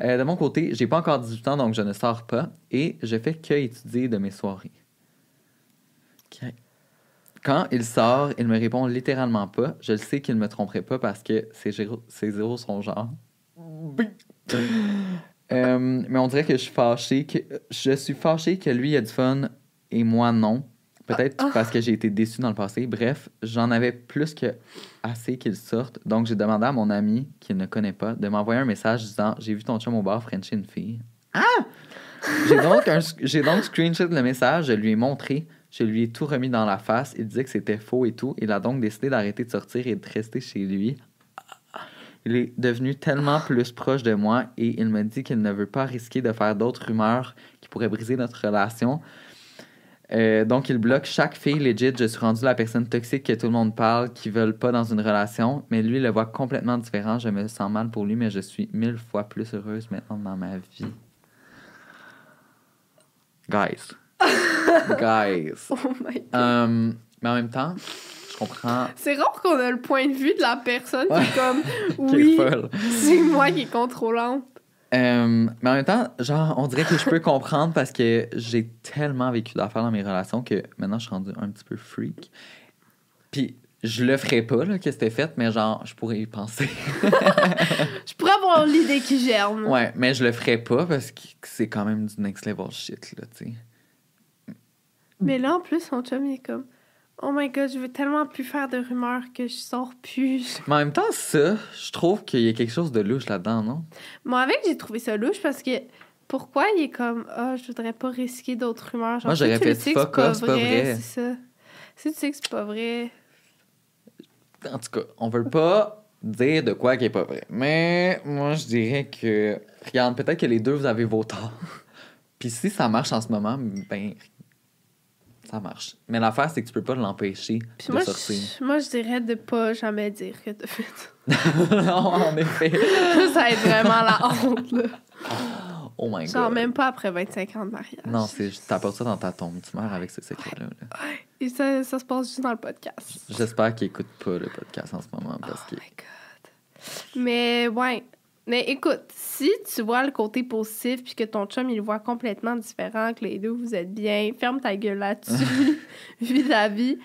Speaker 1: Euh, de mon côté, j'ai pas encore 18 ans, donc je ne sors pas. Et je fais que étudier de mes soirées. OK. Quand il sort, il me répond littéralement pas. Je le sais qu'il ne me tromperait pas parce que ses, ses zéros sont genre. Euh, mais on dirait que je suis fâché que je suis fâché que lui a du fun et moi non. Peut-être
Speaker 2: Ah, ah.
Speaker 1: parce que j'ai été déçu dans le passé. Bref, j'en avais plus que assez qu'il sorte. Donc j'ai demandé à mon ami qu'il ne connaît pas de m'envoyer un message disant j'ai vu ton chum au bar Frencher une fille. Ah J'ai donc un, j'ai donc screenshot le message, je lui ai montré, je lui ai tout remis dans la face. Il disait que c'était faux et tout. Il a donc décidé d'arrêter de sortir et de rester chez lui. Il est devenu tellement plus proche de moi et il me dit qu'il ne veut pas risquer de faire d'autres rumeurs qui pourraient briser notre relation. Euh, donc, il bloque chaque fille legit. Je suis rendu la personne toxique que tout le monde parle, qui veulent pas dans une relation. Mais lui, il le voit complètement différent. Je me sens mal pour lui, mais je suis mille fois plus heureuse maintenant dans ma vie. Guys. Guys.
Speaker 2: Oh my god.
Speaker 1: Euh, mais en même temps, je comprends.
Speaker 2: C'est rare qu'on a le point de vue de la personne qui est comme oui, c'est moi qui est contrôlante.
Speaker 1: Euh, mais en même temps, genre, on dirait que je peux comprendre parce que j'ai tellement vécu d'affaires dans mes relations que maintenant je suis rendu un petit peu freak. Puis je le ferais pas, là, que c'était fait, mais genre, je pourrais y penser.
Speaker 2: Je pourrais avoir l'idée qui germe.
Speaker 1: ouais, mais je le ferais pas parce que c'est quand même du next level shit, là, tu sais.
Speaker 2: Mais là, en plus, son chum, il est comme Oh my god, je veux tellement plus faire de rumeurs que je sors plus.
Speaker 1: Mais en même temps, ça, je trouve qu'il y a quelque chose de louche là-dedans, non?
Speaker 2: Moi, avec, j'ai trouvé ça louche parce que pourquoi il est comme Ah, je voudrais pas risquer d'autres rumeurs. Genre,
Speaker 1: Moi, j'aurais fait fuck off, c'est pas vrai.
Speaker 2: C'est ça. Si tu sais que c'est pas vrai.
Speaker 1: En tout cas, on veut pas dire de quoi qui est pas vrai. Mais moi, je dirais que. Regarde, peut-être que les deux, vous avez vos torts. Puis si ça marche en ce moment, ben. Ça marche. Mais l'affaire, c'est que tu peux pas l'empêcher de
Speaker 2: moi,
Speaker 1: sortir.
Speaker 2: je, moi, je dirais de pas jamais dire que t'as fait.
Speaker 1: non, en effet.
Speaker 2: ça va être vraiment la honte, là.
Speaker 1: Oh my
Speaker 2: Genre,
Speaker 1: god.
Speaker 2: même pas après 25 ans de mariage.
Speaker 1: Non, c'est t'apportes ça dans ta tombe. Tu meurs avec ce secret-là. là.
Speaker 2: Et ça, ça se passe juste dans le podcast.
Speaker 1: J'espère qu'il écoute pas le podcast en ce moment parce
Speaker 2: Oh
Speaker 1: que.
Speaker 2: my god. Mais ouais. Mais écoute, si tu vois le côté positif puis que ton chum il le voit complètement différent, que les deux vous êtes bien, ferme ta gueule là-dessus, vis ta vie.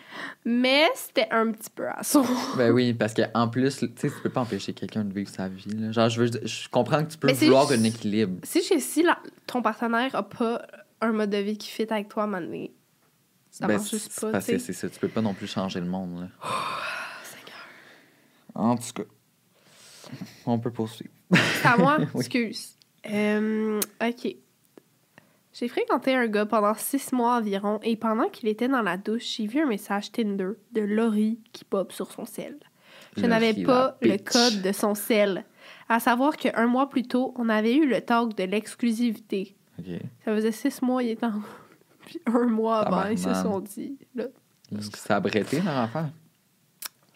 Speaker 2: Mais c'était un petit peu à son.
Speaker 1: Ben oui, parce qu'en plus, tu sais, tu peux pas empêcher quelqu'un de vivre sa vie. là. Genre, je, veux, je comprends que tu peux
Speaker 2: Mais
Speaker 1: vouloir un équilibre.
Speaker 2: Si, je- si ton partenaire a pas un mode de vie qui fit avec toi, donné, ça
Speaker 1: Ben,
Speaker 2: marche juste pas.
Speaker 1: c'est ça. Tu peux pas non plus changer le monde. Là.
Speaker 2: Seigneur.
Speaker 1: En tout cas, on peut poursuivre.
Speaker 2: C'est à moi?
Speaker 1: Oui.
Speaker 2: Excuse. Euh, OK. J'ai fréquenté un gars pendant six mois environ et pendant qu'il était dans la douche, j'ai vu un message Tinder de Laurie qui pop sur son sel. Je n'avais pas le
Speaker 1: bitch.
Speaker 2: code de son sel. À savoir qu'un mois plus tôt, on avait eu le talk de l'exclusivité.
Speaker 1: OK.
Speaker 2: Ça faisait six mois, il était en... Puis un mois avant, ils se sont dit... Là.
Speaker 1: Ça a bretté leur affaire?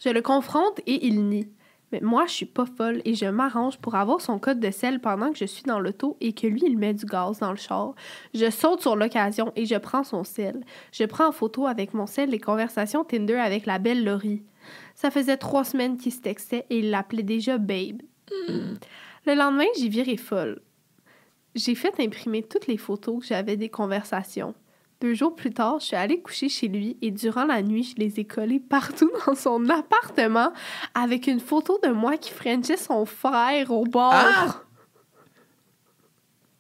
Speaker 2: Je le confronte et il nie. Mais moi, je suis pas folle et je m'arrange pour avoir son code de sel pendant que je suis dans l'auto et que lui, il met du gaz dans le char. Je saute sur l'occasion et je prends son sel. Je prends en photo avec mon sel les conversations Tinder avec la belle Laurie. Ça faisait trois semaines qu'ils se textaient et il l'appelait déjà Babe. Le lendemain, j'y viré folle. J'ai fait imprimer toutes les photos que j'avais des conversations. Deux jours plus tard, je suis allée coucher chez lui et durant la nuit, je les ai collées partout dans son appartement avec une photo de moi qui frenchait son frère au bord.
Speaker 1: Ah!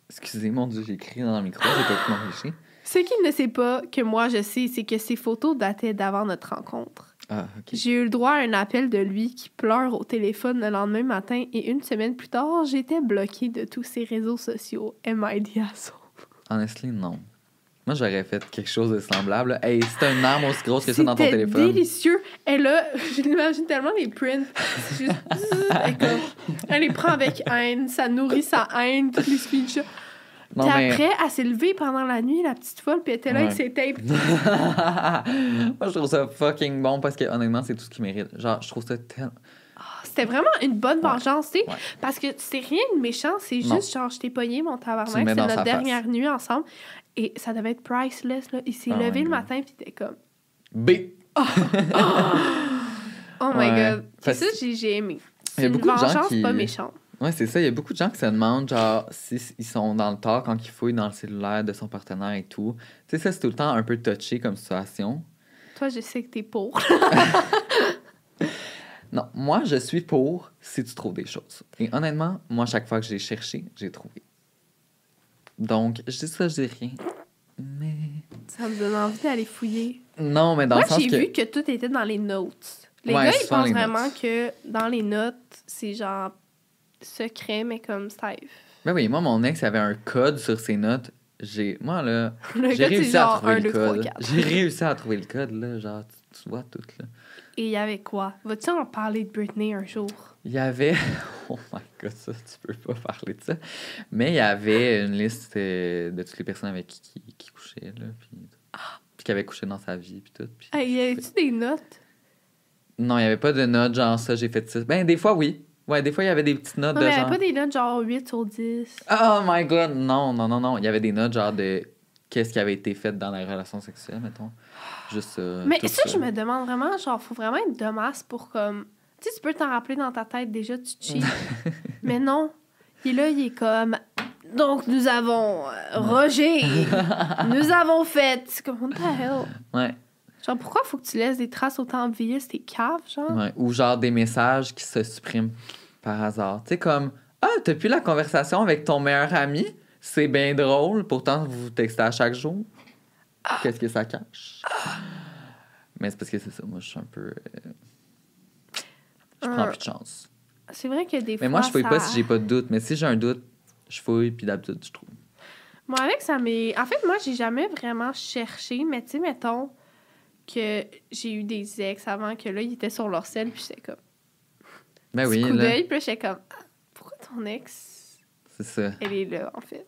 Speaker 1: Excusez, mon Dieu, j'ai crié dans le micro, j'ai pas pu m'empêcher.
Speaker 2: Ce qu'il ne sait pas, que moi je sais, c'est que ces photos dataient d'avant notre rencontre.
Speaker 1: Ah.
Speaker 2: J'ai eu le droit à un appel de lui qui pleure au téléphone le lendemain matin et une semaine plus tard, j'étais bloquée de tous ses réseaux sociaux. MID asshole.
Speaker 1: Honestly, non. Moi, j'aurais fait quelque chose de semblable. Hey, c'est une arme aussi grosse que ça dans ton
Speaker 2: C'était
Speaker 1: téléphone.
Speaker 2: délicieux. Et là, je l'imagine tellement les prints. C'est juste... elle, comme- elle les prend avec haine, ça nourrit sa haine, tous les screenshots.
Speaker 1: Non,
Speaker 2: puis
Speaker 1: mais.
Speaker 2: après, elle s'est levée pendant la nuit, la petite folle, puis elle était là avec
Speaker 1: Ouais.
Speaker 2: ses tapes.
Speaker 1: Moi, je trouve ça fucking bon parce que honnêtement, c'est tout ce qu'il mérite. Genre, je trouve ça tellement.
Speaker 2: Ah, C'était vraiment une bonne
Speaker 1: Ouais.
Speaker 2: vengeance, tu sais.
Speaker 1: Ouais.
Speaker 2: Parce que c'est rien de méchant, c'est juste genre, je t'ai pogné mon tabarnak, c'est notre dernière nuit ensemble. Et ça devait être priceless, là. Il s'est
Speaker 1: Oh
Speaker 2: levé
Speaker 1: my
Speaker 2: le
Speaker 1: God.
Speaker 2: matin, puis il était comme,
Speaker 1: B.
Speaker 2: oh my
Speaker 1: Ouais.
Speaker 2: god. Et
Speaker 1: Parce-
Speaker 2: ça, j'ai j'ai aimé.
Speaker 1: Il y a beaucoup de gens qui-
Speaker 2: pas méchante.
Speaker 1: Ouais, c'est ça. Il y a beaucoup de gens qui se demandent, genre, s'ils sont dans le tort quand ils fouillent dans le cellulaire de son partenaire et tout. Tu sais, ça, c'est tout le temps un peu touché comme situation.
Speaker 2: Toi, je sais que t'es pour.
Speaker 1: Non, moi, je suis pour si tu trouves des choses. Et honnêtement, moi, chaque fois que j'ai cherché, j'ai trouvé. Donc, je dis ça, je dis rien. Mais.
Speaker 2: Ça me donne envie d'aller fouiller.
Speaker 1: Non, mais dans
Speaker 2: Moi,
Speaker 1: le sens
Speaker 2: j'ai
Speaker 1: que.
Speaker 2: vu que tout était dans les notes. Les
Speaker 1: Ouais,
Speaker 2: gars, ils pensent vraiment
Speaker 1: notes.
Speaker 2: que dans les notes, c'est genre secret, mais comme safe.
Speaker 1: Ben oui, moi, mon ex avait un code sur ses notes. J'ai. Moi, là. J'ai réussi à trouver
Speaker 2: 1,
Speaker 1: le
Speaker 2: 2, 3,
Speaker 1: code.
Speaker 2: 4.
Speaker 1: J'ai réussi à trouver le code, là. Genre, tu, tu vois tout, là.
Speaker 2: Et il y avait quoi? Vas-tu en parler de Britney un jour?
Speaker 1: Il y avait. Oh my god, ça, tu peux pas parler de ça. Mais il y avait une liste euh, de toutes les personnes avec qui, qui, qui couchait, là. Puis, puis qui avaient couché dans sa vie, puis tout. Puis...
Speaker 2: Hey, y avait-tu des notes?
Speaker 1: Non, il n'y avait pas de notes, genre ça, j'ai fait ça. Ben, des fois, oui. Ouais, des fois, il y avait des petites notes
Speaker 2: Non,
Speaker 1: de
Speaker 2: mais il y
Speaker 1: genre.
Speaker 2: avait pas des notes genre 8 sur 10.
Speaker 1: Oh my god, non, non, non, non. Il y avait des notes genre de qu'est-ce qui avait été fait dans la relation sexuelle, mettons. Juste euh,
Speaker 2: mais
Speaker 1: tout
Speaker 2: ça, je me demande vraiment, genre, faut vraiment être de masse pour comme. Tu sais, tu peux t'en rappeler dans ta tête déjà, tu cheats. mais non. Est là, il est comme. Donc, nous avons euh, Roger. nous avons fait. C'est comme, what the hell?
Speaker 1: Ouais,
Speaker 2: Genre, pourquoi faut que tu laisses des traces autant vieilles, tes caves, genre?
Speaker 1: ouais. Ou genre des messages qui se suppriment par hasard. Tu sais, comme Ah, t'as plus la conversation avec ton meilleur ami? C'est bien drôle, pourtant vous vous textez à chaque jour. Qu'est-ce que ça cache? Mais c'est parce que c'est ça, moi je suis un peu. euh, Je prends
Speaker 2: Ah.
Speaker 1: plus de chance.
Speaker 2: C'est vrai que des fois.
Speaker 1: Mais moi je fouille pas si j'ai pas de doute, mais si j'ai un doute, je fouille, puis d'habitude je trouve.
Speaker 2: Moi, avec, ça m'est. En fait, moi, j'ai jamais vraiment cherché, mais tu sais, mettons que j'ai eu des ex avant que là, ils étaient sur leur selle, puis j'étais comme.
Speaker 1: Ben oui,
Speaker 2: coup
Speaker 1: là,
Speaker 2: d'œil, puis là, j'étais comme. Ah, pourquoi ton ex,
Speaker 1: c'est ça.
Speaker 2: elle est là, en fait?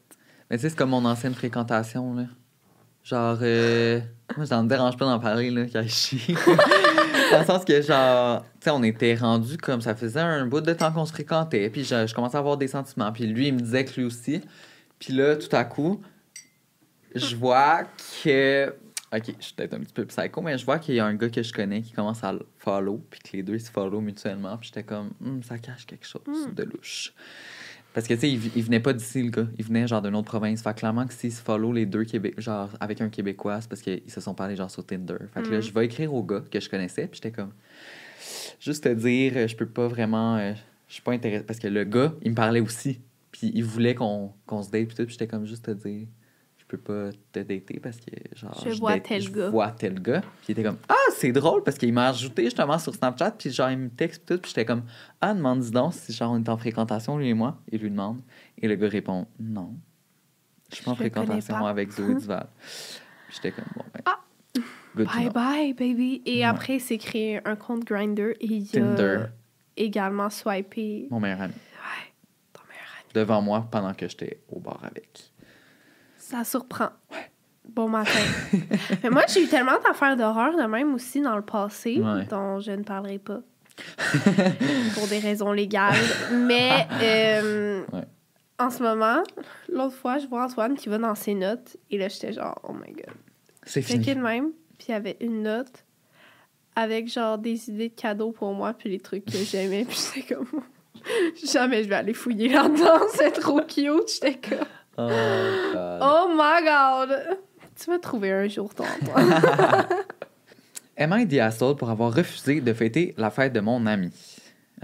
Speaker 1: Mais tu sais, c'est comme mon ancienne fréquentation, là. Genre, euh... moi, ça me dérange pas d'en parler, là, suis. Dans le sens que, genre, tu sais, on était rendus comme ça faisait un bout de temps qu'on se fréquentait, puis je, je commençais à avoir des sentiments, puis lui, il me disait que lui aussi. Puis là, tout à coup, je vois que. Ok, je suis peut-être un petit peu psycho, mais je vois qu'il y a un gars que je connais qui commence à le follow, puis que les deux ils se follow mutuellement, puis j'étais comme, Hum, ça cache quelque chose
Speaker 2: Hmm.
Speaker 1: de louche. Parce que, tu sais, il, il venait pas d'ici, le gars. Il venait, genre, d'une autre province. Fait que clairement que s'il se follow les deux Québécois, genre, avec un Québécois, c'est parce qu'ils se sont parlé, genre, sur Tinder. Fait que là,
Speaker 2: Mm.
Speaker 1: je vais écrire au gars que je connaissais, puis j'étais comme, juste te dire, euh, je peux pas vraiment, euh, je suis pas intéressé. Parce que le gars, il me parlait aussi. Puis il voulait qu'on se date, puis tout. Puis j'étais comme, juste te dire, peux pas te dater parce que, genre,
Speaker 2: Je vois
Speaker 1: date-
Speaker 2: tel
Speaker 1: je
Speaker 2: gars.
Speaker 1: vois tel gars. Puis il était comme, ah, c'est drôle parce qu'il m'a ajouté justement sur Snapchat, puis genre, il me texte, tout. Puis j'étais comme, ah, demande dis donc si, genre, on est en fréquentation, lui et moi. Il lui demande. Et le gars répond, non. Je suis pas en fréquentation avec Zoé Duval. J'étais comme, bon, ben.
Speaker 2: Ah. Bye bye, baby. Et
Speaker 1: Ouais.
Speaker 2: après, il s'est créé un compte Grinder et il a également swipé.
Speaker 1: Mon meilleur ami.
Speaker 2: Ouais, ton meilleur ami.
Speaker 1: Devant moi pendant que j'étais au bar avec.
Speaker 2: Ça surprend. Bon matin. Mais moi, j'ai eu tellement d'affaires d'horreur de même aussi dans le passé,
Speaker 1: Ouais.
Speaker 2: dont je ne parlerai pas. pour des raisons légales. Mais euh,
Speaker 1: Ouais.
Speaker 2: en ce moment, l'autre fois, je vois Antoine qui va dans ses notes. Et là, j'étais genre, oh my god.
Speaker 1: C'est fini.
Speaker 2: de même. Puis il y avait une note avec genre des idées de cadeaux pour moi, puis les trucs que j'aimais. Puis j'étais comme, jamais je vais aller fouiller là-dedans. C'est trop cute. J'étais comme,
Speaker 1: Oh, God.
Speaker 2: oh my god. Tu vas trouver un jour ton.
Speaker 1: Emma est Diasol pour avoir refusé de fêter la fête de mon ami.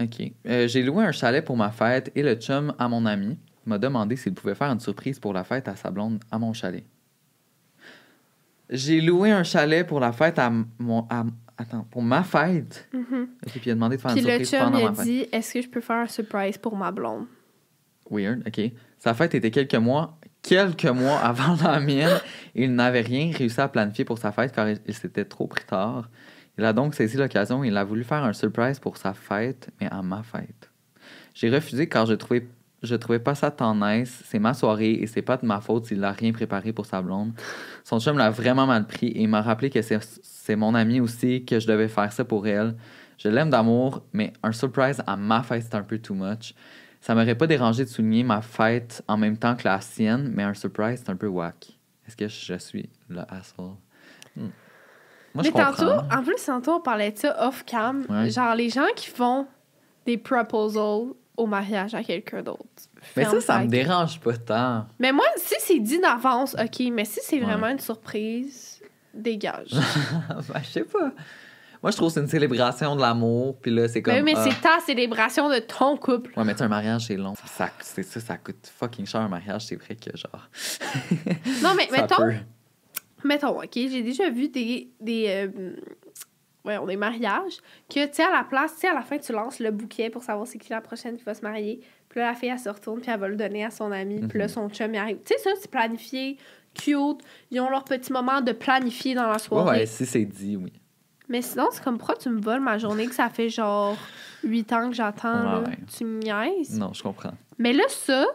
Speaker 1: OK. Euh, J'ai loué un chalet pour ma fête et le chum à mon ami m'a demandé s'il pouvait faire une surprise pour la fête à sa blonde à mon chalet. J'ai loué un chalet pour la fête à mon. à- attends, pour ma fête? OK, puis il a demandé de faire
Speaker 2: Puis
Speaker 1: une
Speaker 2: le
Speaker 1: surprise
Speaker 2: chum,
Speaker 1: pendant
Speaker 2: a
Speaker 1: ma fête.
Speaker 2: dit Est-ce que je peux faire un surprise pour ma blonde?
Speaker 1: Weird, OK. Sa fête était quelques mois, quelques mois avant la mienne. Il n'avait rien réussi à planifier pour sa fête car il, s'était trop pris tard. Il a donc saisi l'occasion il a voulu faire un surprise pour sa fête, mais à ma fête. J'ai refusé car je trouvais, trouvais pas ça tant nice. C'est ma soirée et c'est pas de ma faute s'il n'a rien préparé pour sa blonde. Son chum l'a vraiment mal pris et il m'a rappelé que c'est c'est mon ami aussi, que je devais faire ça pour elle. Je l'aime d'amour, mais un surprise à ma fête, c'est un peu too much. Ça m'aurait pas dérangé de souligner ma fête en même temps que la sienne, mais un surprise, c'est un peu whack. Est-ce que je suis le asshole? Hmm. Moi,
Speaker 2: Mais
Speaker 1: je
Speaker 2: tantôt, en plus, tantôt, on parlait de ça off-cam.
Speaker 1: Ouais.
Speaker 2: Genre, les gens qui font des proposals au mariage à quelqu'un d'autre.
Speaker 1: Mais ça, ça me dérange pas tant.
Speaker 2: Mais moi, si c'est dit d'avance, OK. Mais si c'est
Speaker 1: Ouais.
Speaker 2: vraiment une surprise, dégage.
Speaker 1: Ben, je sais pas. Moi, je trouve que c'est une célébration de l'amour, puis là, c'est comme.
Speaker 2: Ben oui, mais
Speaker 1: ah.
Speaker 2: c'est ta célébration de ton couple.
Speaker 1: Ouais, mais tu un mariage, c'est long. Ça, c'est ça, ça coûte fucking cher un mariage, c'est vrai que genre.
Speaker 2: Non, mais mettons,
Speaker 1: peut.
Speaker 2: mettons, OK, j'ai déjà vu des, des, euh, ouais, des mariages que, tu sais, à la place, tu sais, à la fin, tu lances le bouquet pour savoir c'est qui la prochaine qui va se marier. Puis là, la fille, elle se retourne, puis elle va le donner à son ami. Puis là,
Speaker 1: Mhm.
Speaker 2: son chum, il arrive. Tu sais, ça, c'est planifié, cute. Ils ont leur petit moment de planifier dans la
Speaker 1: Ouais,
Speaker 2: soirée.
Speaker 1: ouais, si c'est dit, oui.
Speaker 2: Mais sinon, c'est comme, pourquoi tu me voles ma journée que ça fait genre 8 ans que j'attends?
Speaker 1: Ouais.
Speaker 2: Tu me niaises?
Speaker 1: Non, je comprends.
Speaker 2: Mais là, ça,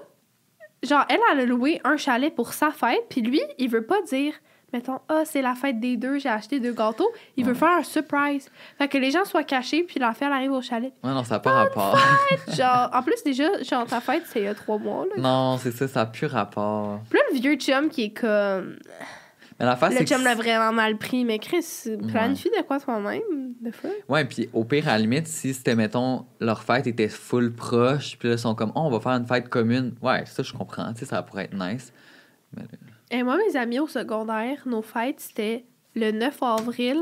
Speaker 2: genre, elle, elle a loué un chalet pour sa fête, puis lui, il veut pas dire, mettons, ah, c'est la fête des deux, j'ai acheté deux gâteaux. Il veut faire un surprise. Fait que les gens soient cachés, puis la fête, arrive au chalet.
Speaker 1: Ouais, non, ça n'a pas rapport.
Speaker 2: Genre, en plus, déjà, genre, ta fête, c'est il y a trois mois, là.
Speaker 1: non, c'est ça, ça n'a plus rapport.
Speaker 2: Puis là, le vieux chum qui est comme.
Speaker 1: Mais
Speaker 2: le chum l'a vraiment mal pris, mais Chris, planifie de quoi toi-même, de fois.
Speaker 1: Ouais, puis au pire, à la limite, si c'était, mettons, leur fête était full proche, puis là, ils sont comme, oh, on va faire une fête commune. Ouais, ça, je comprends, tu sais, ça pourrait être nice. Mais
Speaker 2: Et moi, mes amis au secondaire, nos fêtes, c'était le 9 avril,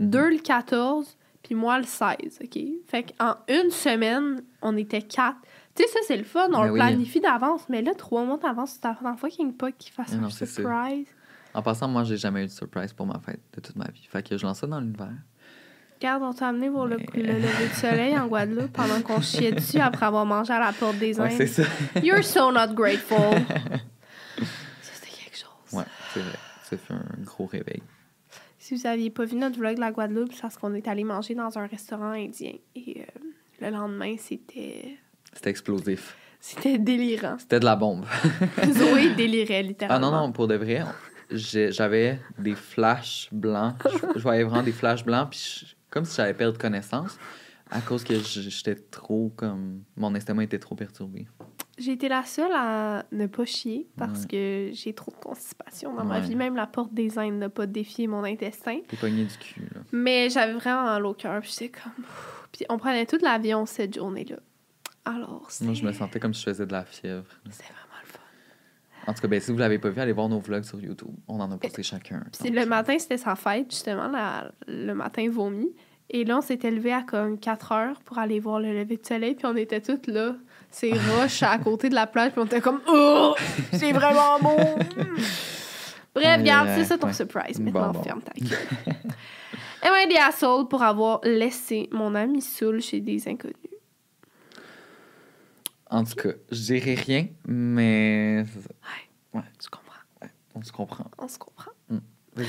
Speaker 1: Mhm.
Speaker 2: deux le 14, puis moi le 16, OK? Fait qu'en une semaine, on était quatre. Tu sais, ça, c'est le fun, on
Speaker 1: Ben
Speaker 2: le
Speaker 1: oui.
Speaker 2: planifie d'avance, mais là, trois mois d'avance, c'est dans fucking pas qu'il fasse
Speaker 1: Mais
Speaker 2: un
Speaker 1: ça. En passant, moi, j'ai jamais eu de surprise pour ma fête de toute ma vie. Fait que je lance ça dans l'univers.
Speaker 2: Regarde, on t'a amené pour le,
Speaker 1: Mais-
Speaker 2: le lever du soleil en Guadeloupe pendant qu'on chiait dessus après avoir mangé à la porte des
Speaker 1: Ouais, c'est
Speaker 2: Indes.
Speaker 1: ça.
Speaker 2: You're so not grateful. ça, c'était quelque chose.
Speaker 1: Ouais, c'est vrai. Ça fait un gros réveil.
Speaker 2: Si vous aviez pas vu notre vlog de la Guadeloupe, c'est parce qu'on est allé manger dans un restaurant indien. Et euh, le lendemain, c'était.
Speaker 1: C'était explosif.
Speaker 2: C'était délirant.
Speaker 1: C'était de la bombe.
Speaker 2: Zoé délirait
Speaker 1: Ah
Speaker 2: littéralement.
Speaker 1: non, non, pour de vrai, j'avais des flashs blancs. Je, je voyais vraiment des flashs blancs, puis je- comme si j'avais perdu connaissance à cause que j'étais trop comme. Mon estomac était trop perturbé.
Speaker 2: J'ai été la seule à ne pas chier parce que j'ai trop de constipation dans ma vie. Même la porte des Indes n'a pas défié mon intestin.
Speaker 1: T'es pogné du cul, là.
Speaker 2: Mais j'avais vraiment mal au cœur. Puis j'étais comme. Puis on prenait toute l'avion cette journée-là. Alors.
Speaker 1: Moi, je me sentais comme si je faisais de la fièvre.
Speaker 2: C'est vraiment.
Speaker 1: En tout cas, ben, si vous l'avez pas vu, allez voir nos vlogs sur YouTube. On en a posté chacun.
Speaker 2: Puis le matin, c'était sa fête, justement, la- le matin vomi. Et là, on s'était levé à comme 4 heures pour aller voir le lever de soleil. Puis on était toutes là, ces roches à côté de la plage. Puis on était comme, oh, c'est vraiment beau. Bref, regarde, c'est ça ton
Speaker 1: ouais.
Speaker 2: surprise.
Speaker 1: Bon,
Speaker 2: Maintenant,
Speaker 1: bon.
Speaker 2: ferme ta gueule. Am I the asshole pour avoir laissé mon ami saoul chez des inconnus?
Speaker 1: En tout cas, je dirais rien, mais
Speaker 2: Ouais, tu comprends.
Speaker 1: on se comprend.
Speaker 2: On se comprend.
Speaker 1: Vas-y.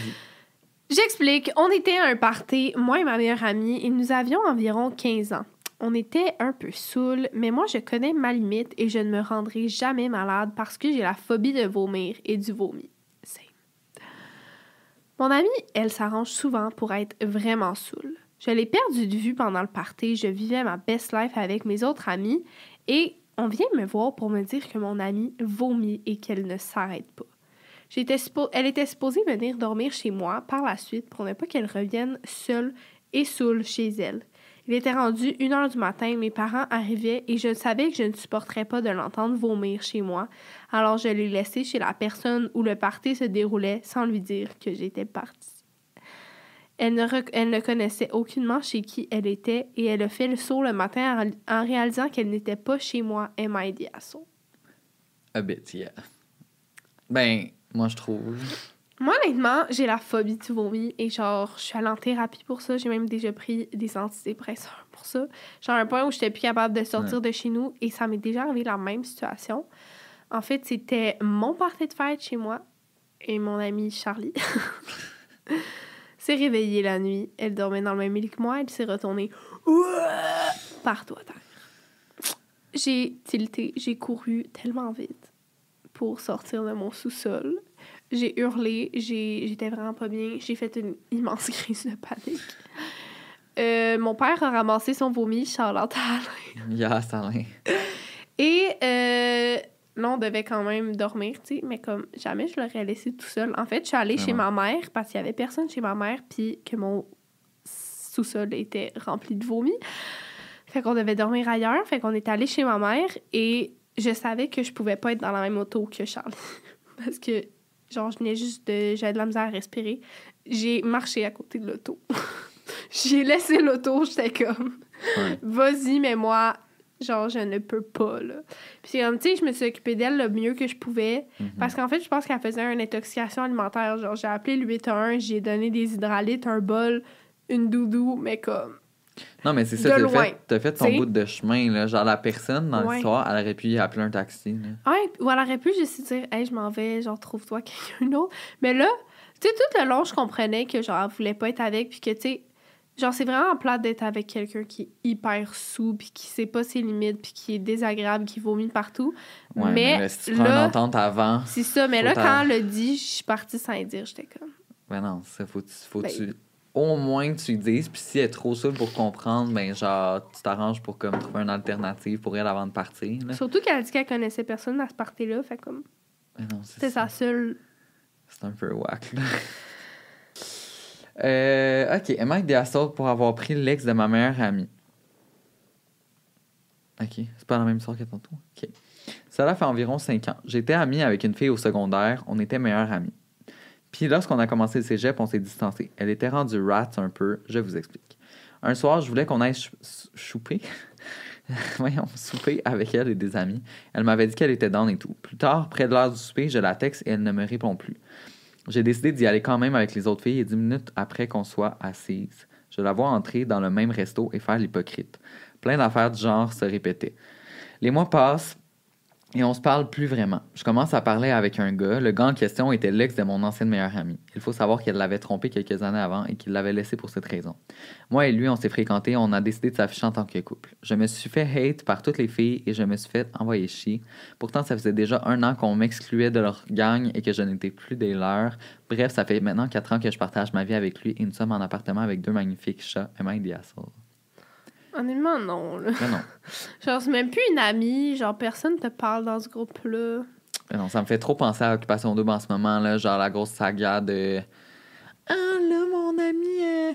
Speaker 2: J'explique. On était à un party, moi et ma meilleure amie, et nous avions environ 15 ans. On était un peu saoul, mais moi je connais ma limite et je ne me rendrai jamais malade parce que j'ai la phobie de vomir et du vomi. Same. Mon amie, elle s'arrange souvent pour être vraiment saoule. Je l'ai perdue de vue pendant le party, je vivais ma best life avec mes autres amis et on vient me voir pour me dire que mon amie vomit et qu'elle ne s'arrête pas. Elle était supposée venir dormir chez moi par la suite pour ne pas qu'elle revienne seule et saoule chez elle. Il était rendu une heure du matin, mes parents arrivaient et je savais que je ne supporterais pas de l'entendre vomir chez moi, alors je l'ai laissé chez la personne où le party se déroulait sans lui dire que j'étais partie. Elle ne, rec- elle ne connaissait aucunement chez qui elle était et elle a fait le saut le matin en, ré- en réalisant qu'elle n'était pas chez moi, Am I the asshole?
Speaker 1: A bit, yeah. Ben, moi, je trouve.
Speaker 2: Moi, honnêtement, j'ai la phobie du vomi et genre, je suis allée en thérapie pour ça. J'ai même déjà pris des antidépresseurs pour ça. Genre, un point où j'étais plus capable de sortir de chez nous et ça m'est déjà arrivé la même situation. En fait, c'était mon party de fête chez moi et mon amie Charlie s'est réveillée la nuit. Elle dormait dans le même lit que moi. Elle s'est retournée partout à terre. J'ai tilté, j'ai couru tellement vite pour sortir de mon sous-sol. J'ai hurlé, j'étais vraiment pas bien. J'ai fait une immense crise de panique. euh, mon père a ramassé son vomi, Charlotte Alain.
Speaker 1: Yes, Alain.
Speaker 2: Et euh, là, on devait quand même dormir, tu sais, mais comme jamais je l'aurais laissé tout seul. En fait, je suis allée chez ma mère parce qu'il y avait personne chez ma mère, puis que mon sous-sol était rempli de vomi. Fait qu'on devait dormir ailleurs. Fait qu'on est allé chez ma mère et je savais que je pouvais pas être dans la même auto que Charlie. parce que, genre, je venais juste de. J'avais de la misère à respirer. J'ai marché à côté de l'auto. J'ai laissé l'auto, j'étais comme. Vas-y, mais moi, genre, je ne peux pas, là. Puis comme, tu sais, je me suis occupée d'elle le mieux que je pouvais.
Speaker 1: Mhm.
Speaker 2: Parce qu'en fait, je pense qu'elle faisait une intoxication alimentaire. Genre, j'ai appelé le 811, j'ai donné des hydralites, un bol, une doudou, mais comme.
Speaker 1: Non, mais c'est ça, t'as fait, t'as fait son bout de chemin, là. Genre, la personne dans
Speaker 2: Ouais.
Speaker 1: l'histoire, elle aurait pu y appeler un taxi, là.
Speaker 2: Ouais, ou elle aurait pu juste dire, hey, je m'en vais, genre, trouve-toi quelqu'un d'autre. Mais là, tu sais, tout le long, je comprenais que, genre, elle voulait pas être avec, puis que, tu sais, genre, c'est vraiment plate d'être avec quelqu'un qui est hyper sous, puis qui sait pas ses limites, puis qui est désagréable, qui vomit partout.
Speaker 1: Ouais,
Speaker 2: mais
Speaker 1: là, si tu prends
Speaker 2: là,
Speaker 1: une entente avant,
Speaker 2: c'est ça. Mais là, quand elle l'a dit, je suis partie sans le dire. J'étais comme.
Speaker 1: ben non, ça, faut, faut
Speaker 2: Ben-
Speaker 1: tu... Au moins que tu lui dises, puis si elle est trop seule pour comprendre, ben genre, tu t'arranges pour comme trouver une alternative pour elle avant de partir, là.
Speaker 2: Surtout qu'elle a dit qu'elle connaissait personne à ce party-là. Fait comme.
Speaker 1: Ben non, c'est
Speaker 2: C'était
Speaker 1: ça.
Speaker 2: sa seule.
Speaker 1: C'est un peu whack, là. Euh, ok, Emma des assaut pour avoir pris l'ex de ma meilleure amie. Ok, c'est pas la même histoire que tantôt. Ok. Cela fait environ 5 ans. J'étais amie avec une fille au secondaire, on était meilleures amies. Puis lorsqu'on a commencé le cégep, on s'est distancé. Elle était rendue rat un peu, je vous explique. Un soir, je voulais qu'on aille chou- chouper. Voyons, souper avec elle et des amis. Elle m'avait dit qu'elle était down et tout. Plus tard, près de l'heure du souper, je la texte et elle ne me répond plus. J'ai décidé d'y aller quand même avec les autres filles et dix minutes après qu'on soit assises, je la vois entrer dans le même resto et faire l'hypocrite. Plein d'affaires du genre se répétaient. Les mois passent et on se parle plus vraiment. Je commence à parler avec un gars. Le gars en question était l'ex de mon ancienne meilleure amie. Il faut savoir qu'elle l'avait trompé quelques années avant et qu'il l'avait laissé pour cette raison. Moi et lui, on s'est fréquentés, on a décidé de s'afficher en tant que couple. Je me suis fait hate par toutes les filles et je me suis fait envoyer chier. Pourtant, ça faisait déjà un an qu'on m'excluait de leur gang et que je n'étais plus des leurs. Bref, ça fait maintenant quatre ans que je partage ma vie avec lui et nous sommes en appartement avec deux magnifiques chats, Emma et.
Speaker 2: Honnêtement, non. Là.
Speaker 1: Mais non,
Speaker 2: Genre, c'est même plus une amie. Genre, personne te parle dans ce groupe-là.
Speaker 1: mais non, ça me fait trop penser à Occupation Double en ce moment, là, genre la grosse saga de Ah là, mon ami, euh,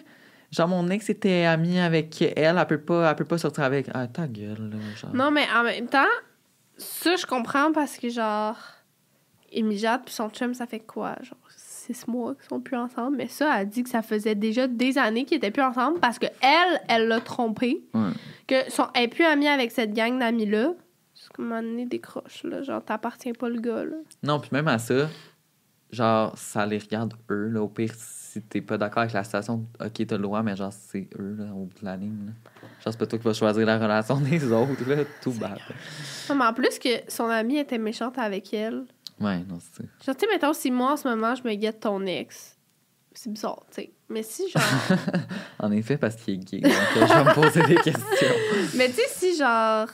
Speaker 1: genre mon ex était ami avec elle, elle peut pas, elle peut pas sortir avec. Ah, ta gueule, là, genre.
Speaker 2: Non, mais en même temps, ça, je comprends parce que, genre, Jade puis son chum, ça fait quoi? Genre, six mois qu'ils sont plus ensemble. Mais ça, elle dit que ça faisait déjà des années qu'ils étaient plus ensemble parce que elle, elle l'a trompé.
Speaker 1: Ouais.
Speaker 2: Que son, elle est plus amie avec cette gang d'amis-là. C'est comme un donné des croches, là. Genre, t'appartiens pas le gars, là.
Speaker 1: Non, puis même à ça, genre, ça les regarde eux, là. Au pire, si t'es pas d'accord avec la situation, ok, t'as le droit, mais genre, c'est eux, là, au bout de la ligne, là. Genre, c'est pas toi qui vas choisir la relation des autres, là. Tout bad.
Speaker 2: Non, mais en plus que son amie était méchante avec elle.
Speaker 1: Ouais, non, c'est ça.
Speaker 2: Genre, tu sais, mettons, si moi, en ce moment, je me guette ton ex, c'est bizarre, tu sais. Mais si, genre...
Speaker 1: En effet, parce qu'il est gay. Donc, euh, je vais me poser des questions.
Speaker 2: Mais tu sais, si genre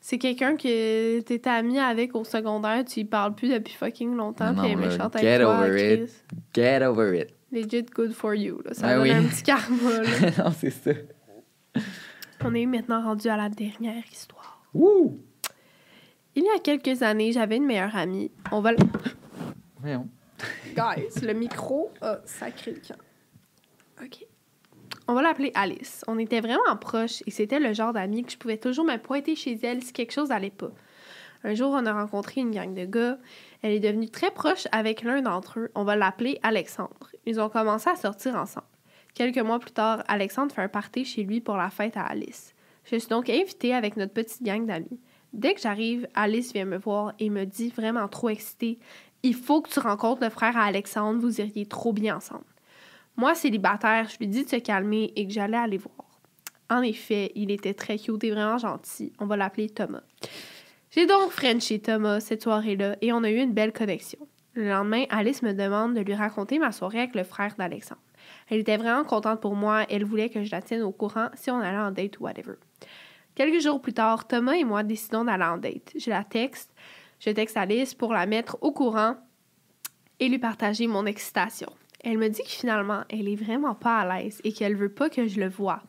Speaker 2: c'est quelqu'un que t'étais ami avec au secondaire, tu y parles plus depuis fucking longtemps, puis elle est méchante
Speaker 1: get
Speaker 2: avec toi,
Speaker 1: over it. Get over it.
Speaker 2: Legit good for you, là. Ça
Speaker 1: Ah
Speaker 2: donne
Speaker 1: oui.
Speaker 2: un petit karma, là.
Speaker 1: non, c'est ça.
Speaker 2: On est maintenant rendu à la dernière histoire.
Speaker 1: Wouh!
Speaker 2: Il y a quelques années, j'avais une meilleure amie. On va... le-
Speaker 1: Voyons.
Speaker 2: Guys, le micro a sacré le camp. OK. On va l'appeler Alice. On était vraiment proches et c'était le genre d'amie que je pouvais toujours me pointer chez elle si quelque chose allait pas. Un jour, on a rencontré une gang de gars. Elle est devenue très proche avec l'un d'entre eux. On va l'appeler Alexandre. Ils ont commencé à sortir ensemble. Quelques mois plus tard, Alexandre fait un party chez lui pour la fête à Alice. Je suis donc invitée avec notre petite gang d'amis. Dès que j'arrive, Alice vient me voir et me dit vraiment trop excitée il faut que tu rencontres le frère à Alexandre, vous iriez trop bien ensemble. Moi, célibataire, je lui dis de se calmer et que j'allais aller voir. En effet, il était très cute et vraiment gentil. On va l'appeler Thomas. J'ai donc Frenché Thomas cette soirée-là et on a eu une belle connexion. Le lendemain, Alice me demande de lui raconter ma soirée avec le frère d'Alexandre. Elle était vraiment contente pour moi. Elle voulait que je la tienne au courant si on allait en date ou whatever. Quelques jours plus tard, Thomas et moi décidons d'aller en date. Je la texte. Je texte Alice pour la mettre au courant et lui partager mon excitation. Elle me dit que finalement, elle est vraiment pas à l'aise et qu'elle veut pas que je le voie.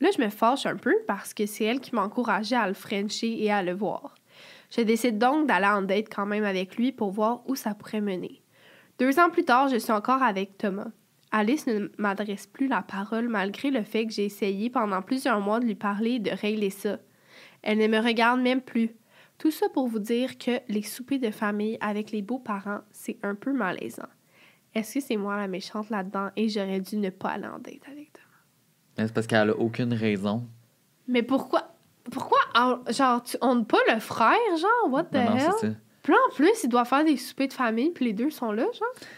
Speaker 2: Là, je me fâche un peu parce que c'est elle qui m'encourageait à le frencher et à le voir. Je décide donc d'aller en date quand même avec lui pour voir où ça pourrait mener. Deux ans plus tard, je suis encore avec Thomas. Alice ne m'adresse plus la parole malgré le fait que j'ai essayé pendant plusieurs mois de lui parler et de régler ça. Elle ne me regarde même plus. Tout ça pour vous dire que les soupers de famille avec les beaux-parents, c'est un peu malaisant. Est-ce que c'est moi la méchante là-dedans et j'aurais dû ne pas aller en date avec Thomas?
Speaker 1: C'est parce qu'elle a aucune raison.
Speaker 2: Mais pourquoi? Pourquoi? Genre, tu honnes pas le frère, genre? What the
Speaker 1: Non, non,
Speaker 2: hell?
Speaker 1: c'est ça.
Speaker 2: Puis en plus, il doit faire des soupers de famille, puis les deux sont là, genre?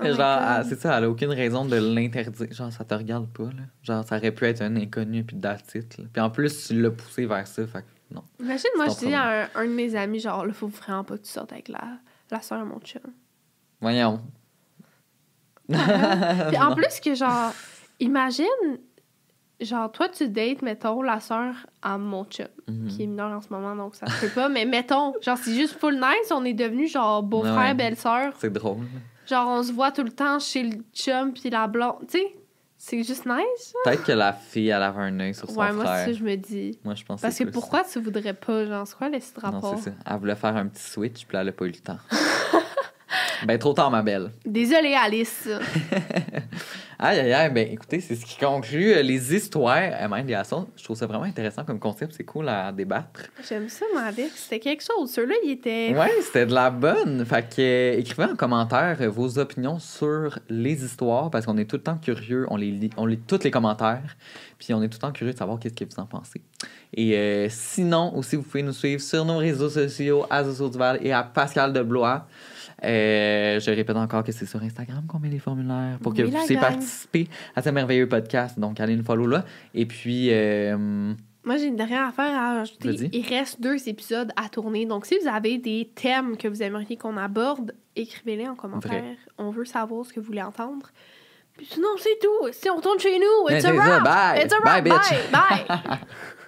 Speaker 2: Oh
Speaker 1: genre, elle- c'est ça, elle a aucune raison de l'interdire. Genre, ça te regarde pas, là. Genre, ça aurait pu être un inconnu, puis là. Puis en plus, tu l'as poussé vers ça, fait que non.
Speaker 2: Imagine, moi, je dis à un, un de mes amis, genre, là, faut vraiment pas que tu sortes avec la, la soeur de mon chum.
Speaker 1: Voyons.
Speaker 2: Puis en plus que, genre, imagine, genre, toi, tu dates, mettons, la soeur à mon chum,
Speaker 1: Mhm.
Speaker 2: qui est mineure en ce moment, donc ça se peut pas, mais mettons, genre, c'est juste full nice, on est devenus, genre, beau-frère,
Speaker 1: Ouais.
Speaker 2: belle-sœur.
Speaker 1: C'est drôle.
Speaker 2: Genre, on se voit tout le temps chez le chum, puis la blonde, tu sais, c'est juste nice.
Speaker 1: Peut-être que la fille, elle avait un œil sur son
Speaker 2: ouais, moi, c'est
Speaker 1: frère.
Speaker 2: ça, je me dis.
Speaker 1: Moi, je pense
Speaker 2: Parce
Speaker 1: c'est
Speaker 2: que pourquoi tu voudrais pas, genre, c'est quoi le petit
Speaker 1: ça. Non,
Speaker 2: rapport?
Speaker 1: c'est ça. Elle voulait faire un petit switch, puis elle a pas eu le temps. ben, trop tard, ma belle.
Speaker 2: Désolée, Alice.
Speaker 1: Aïe, aïe, aïe. Ben, écoutez, c'est ce qui conclut euh, les histoires à Mind Je trouve ça vraiment intéressant comme concept. C'est cool à débattre.
Speaker 2: J'aime ça, Alex. C'était quelque chose. Ceux-là, ils étaient.
Speaker 1: Ouais, c'était de la bonne. Fait que euh, écrivez en commentaire euh, vos opinions sur les histoires parce qu'on est tout le temps curieux. On les lit, on lit tous les commentaires. Puis on est tout le temps curieux de savoir qu'est-ce que vous en pensez. Et euh, sinon, aussi, vous pouvez nous suivre sur nos réseaux sociaux à Zozo Duval et à Pascal de Blois. Euh, je répète encore que c'est sur Instagram qu'on met les formulaires pour que
Speaker 2: Oui,
Speaker 1: vous puissiez participer à ce merveilleux podcast. Donc, allez nous follow là. Et puis, euh,
Speaker 2: Moi, j'ai une dernière affaire à rajouter.
Speaker 1: Vas-y.
Speaker 2: Il reste deux épisodes à tourner. Donc, si vous avez des thèmes que vous aimeriez qu'on aborde, écrivez-les en commentaire.
Speaker 1: Vrai.
Speaker 2: On veut savoir ce que vous voulez entendre. Puis sinon, c'est tout. Si on retourne chez nous,
Speaker 1: Mais
Speaker 2: it's a wrap.
Speaker 1: bye.
Speaker 2: It's a
Speaker 1: Bye,
Speaker 2: wrap.
Speaker 1: bitch.
Speaker 2: Bye. Bye.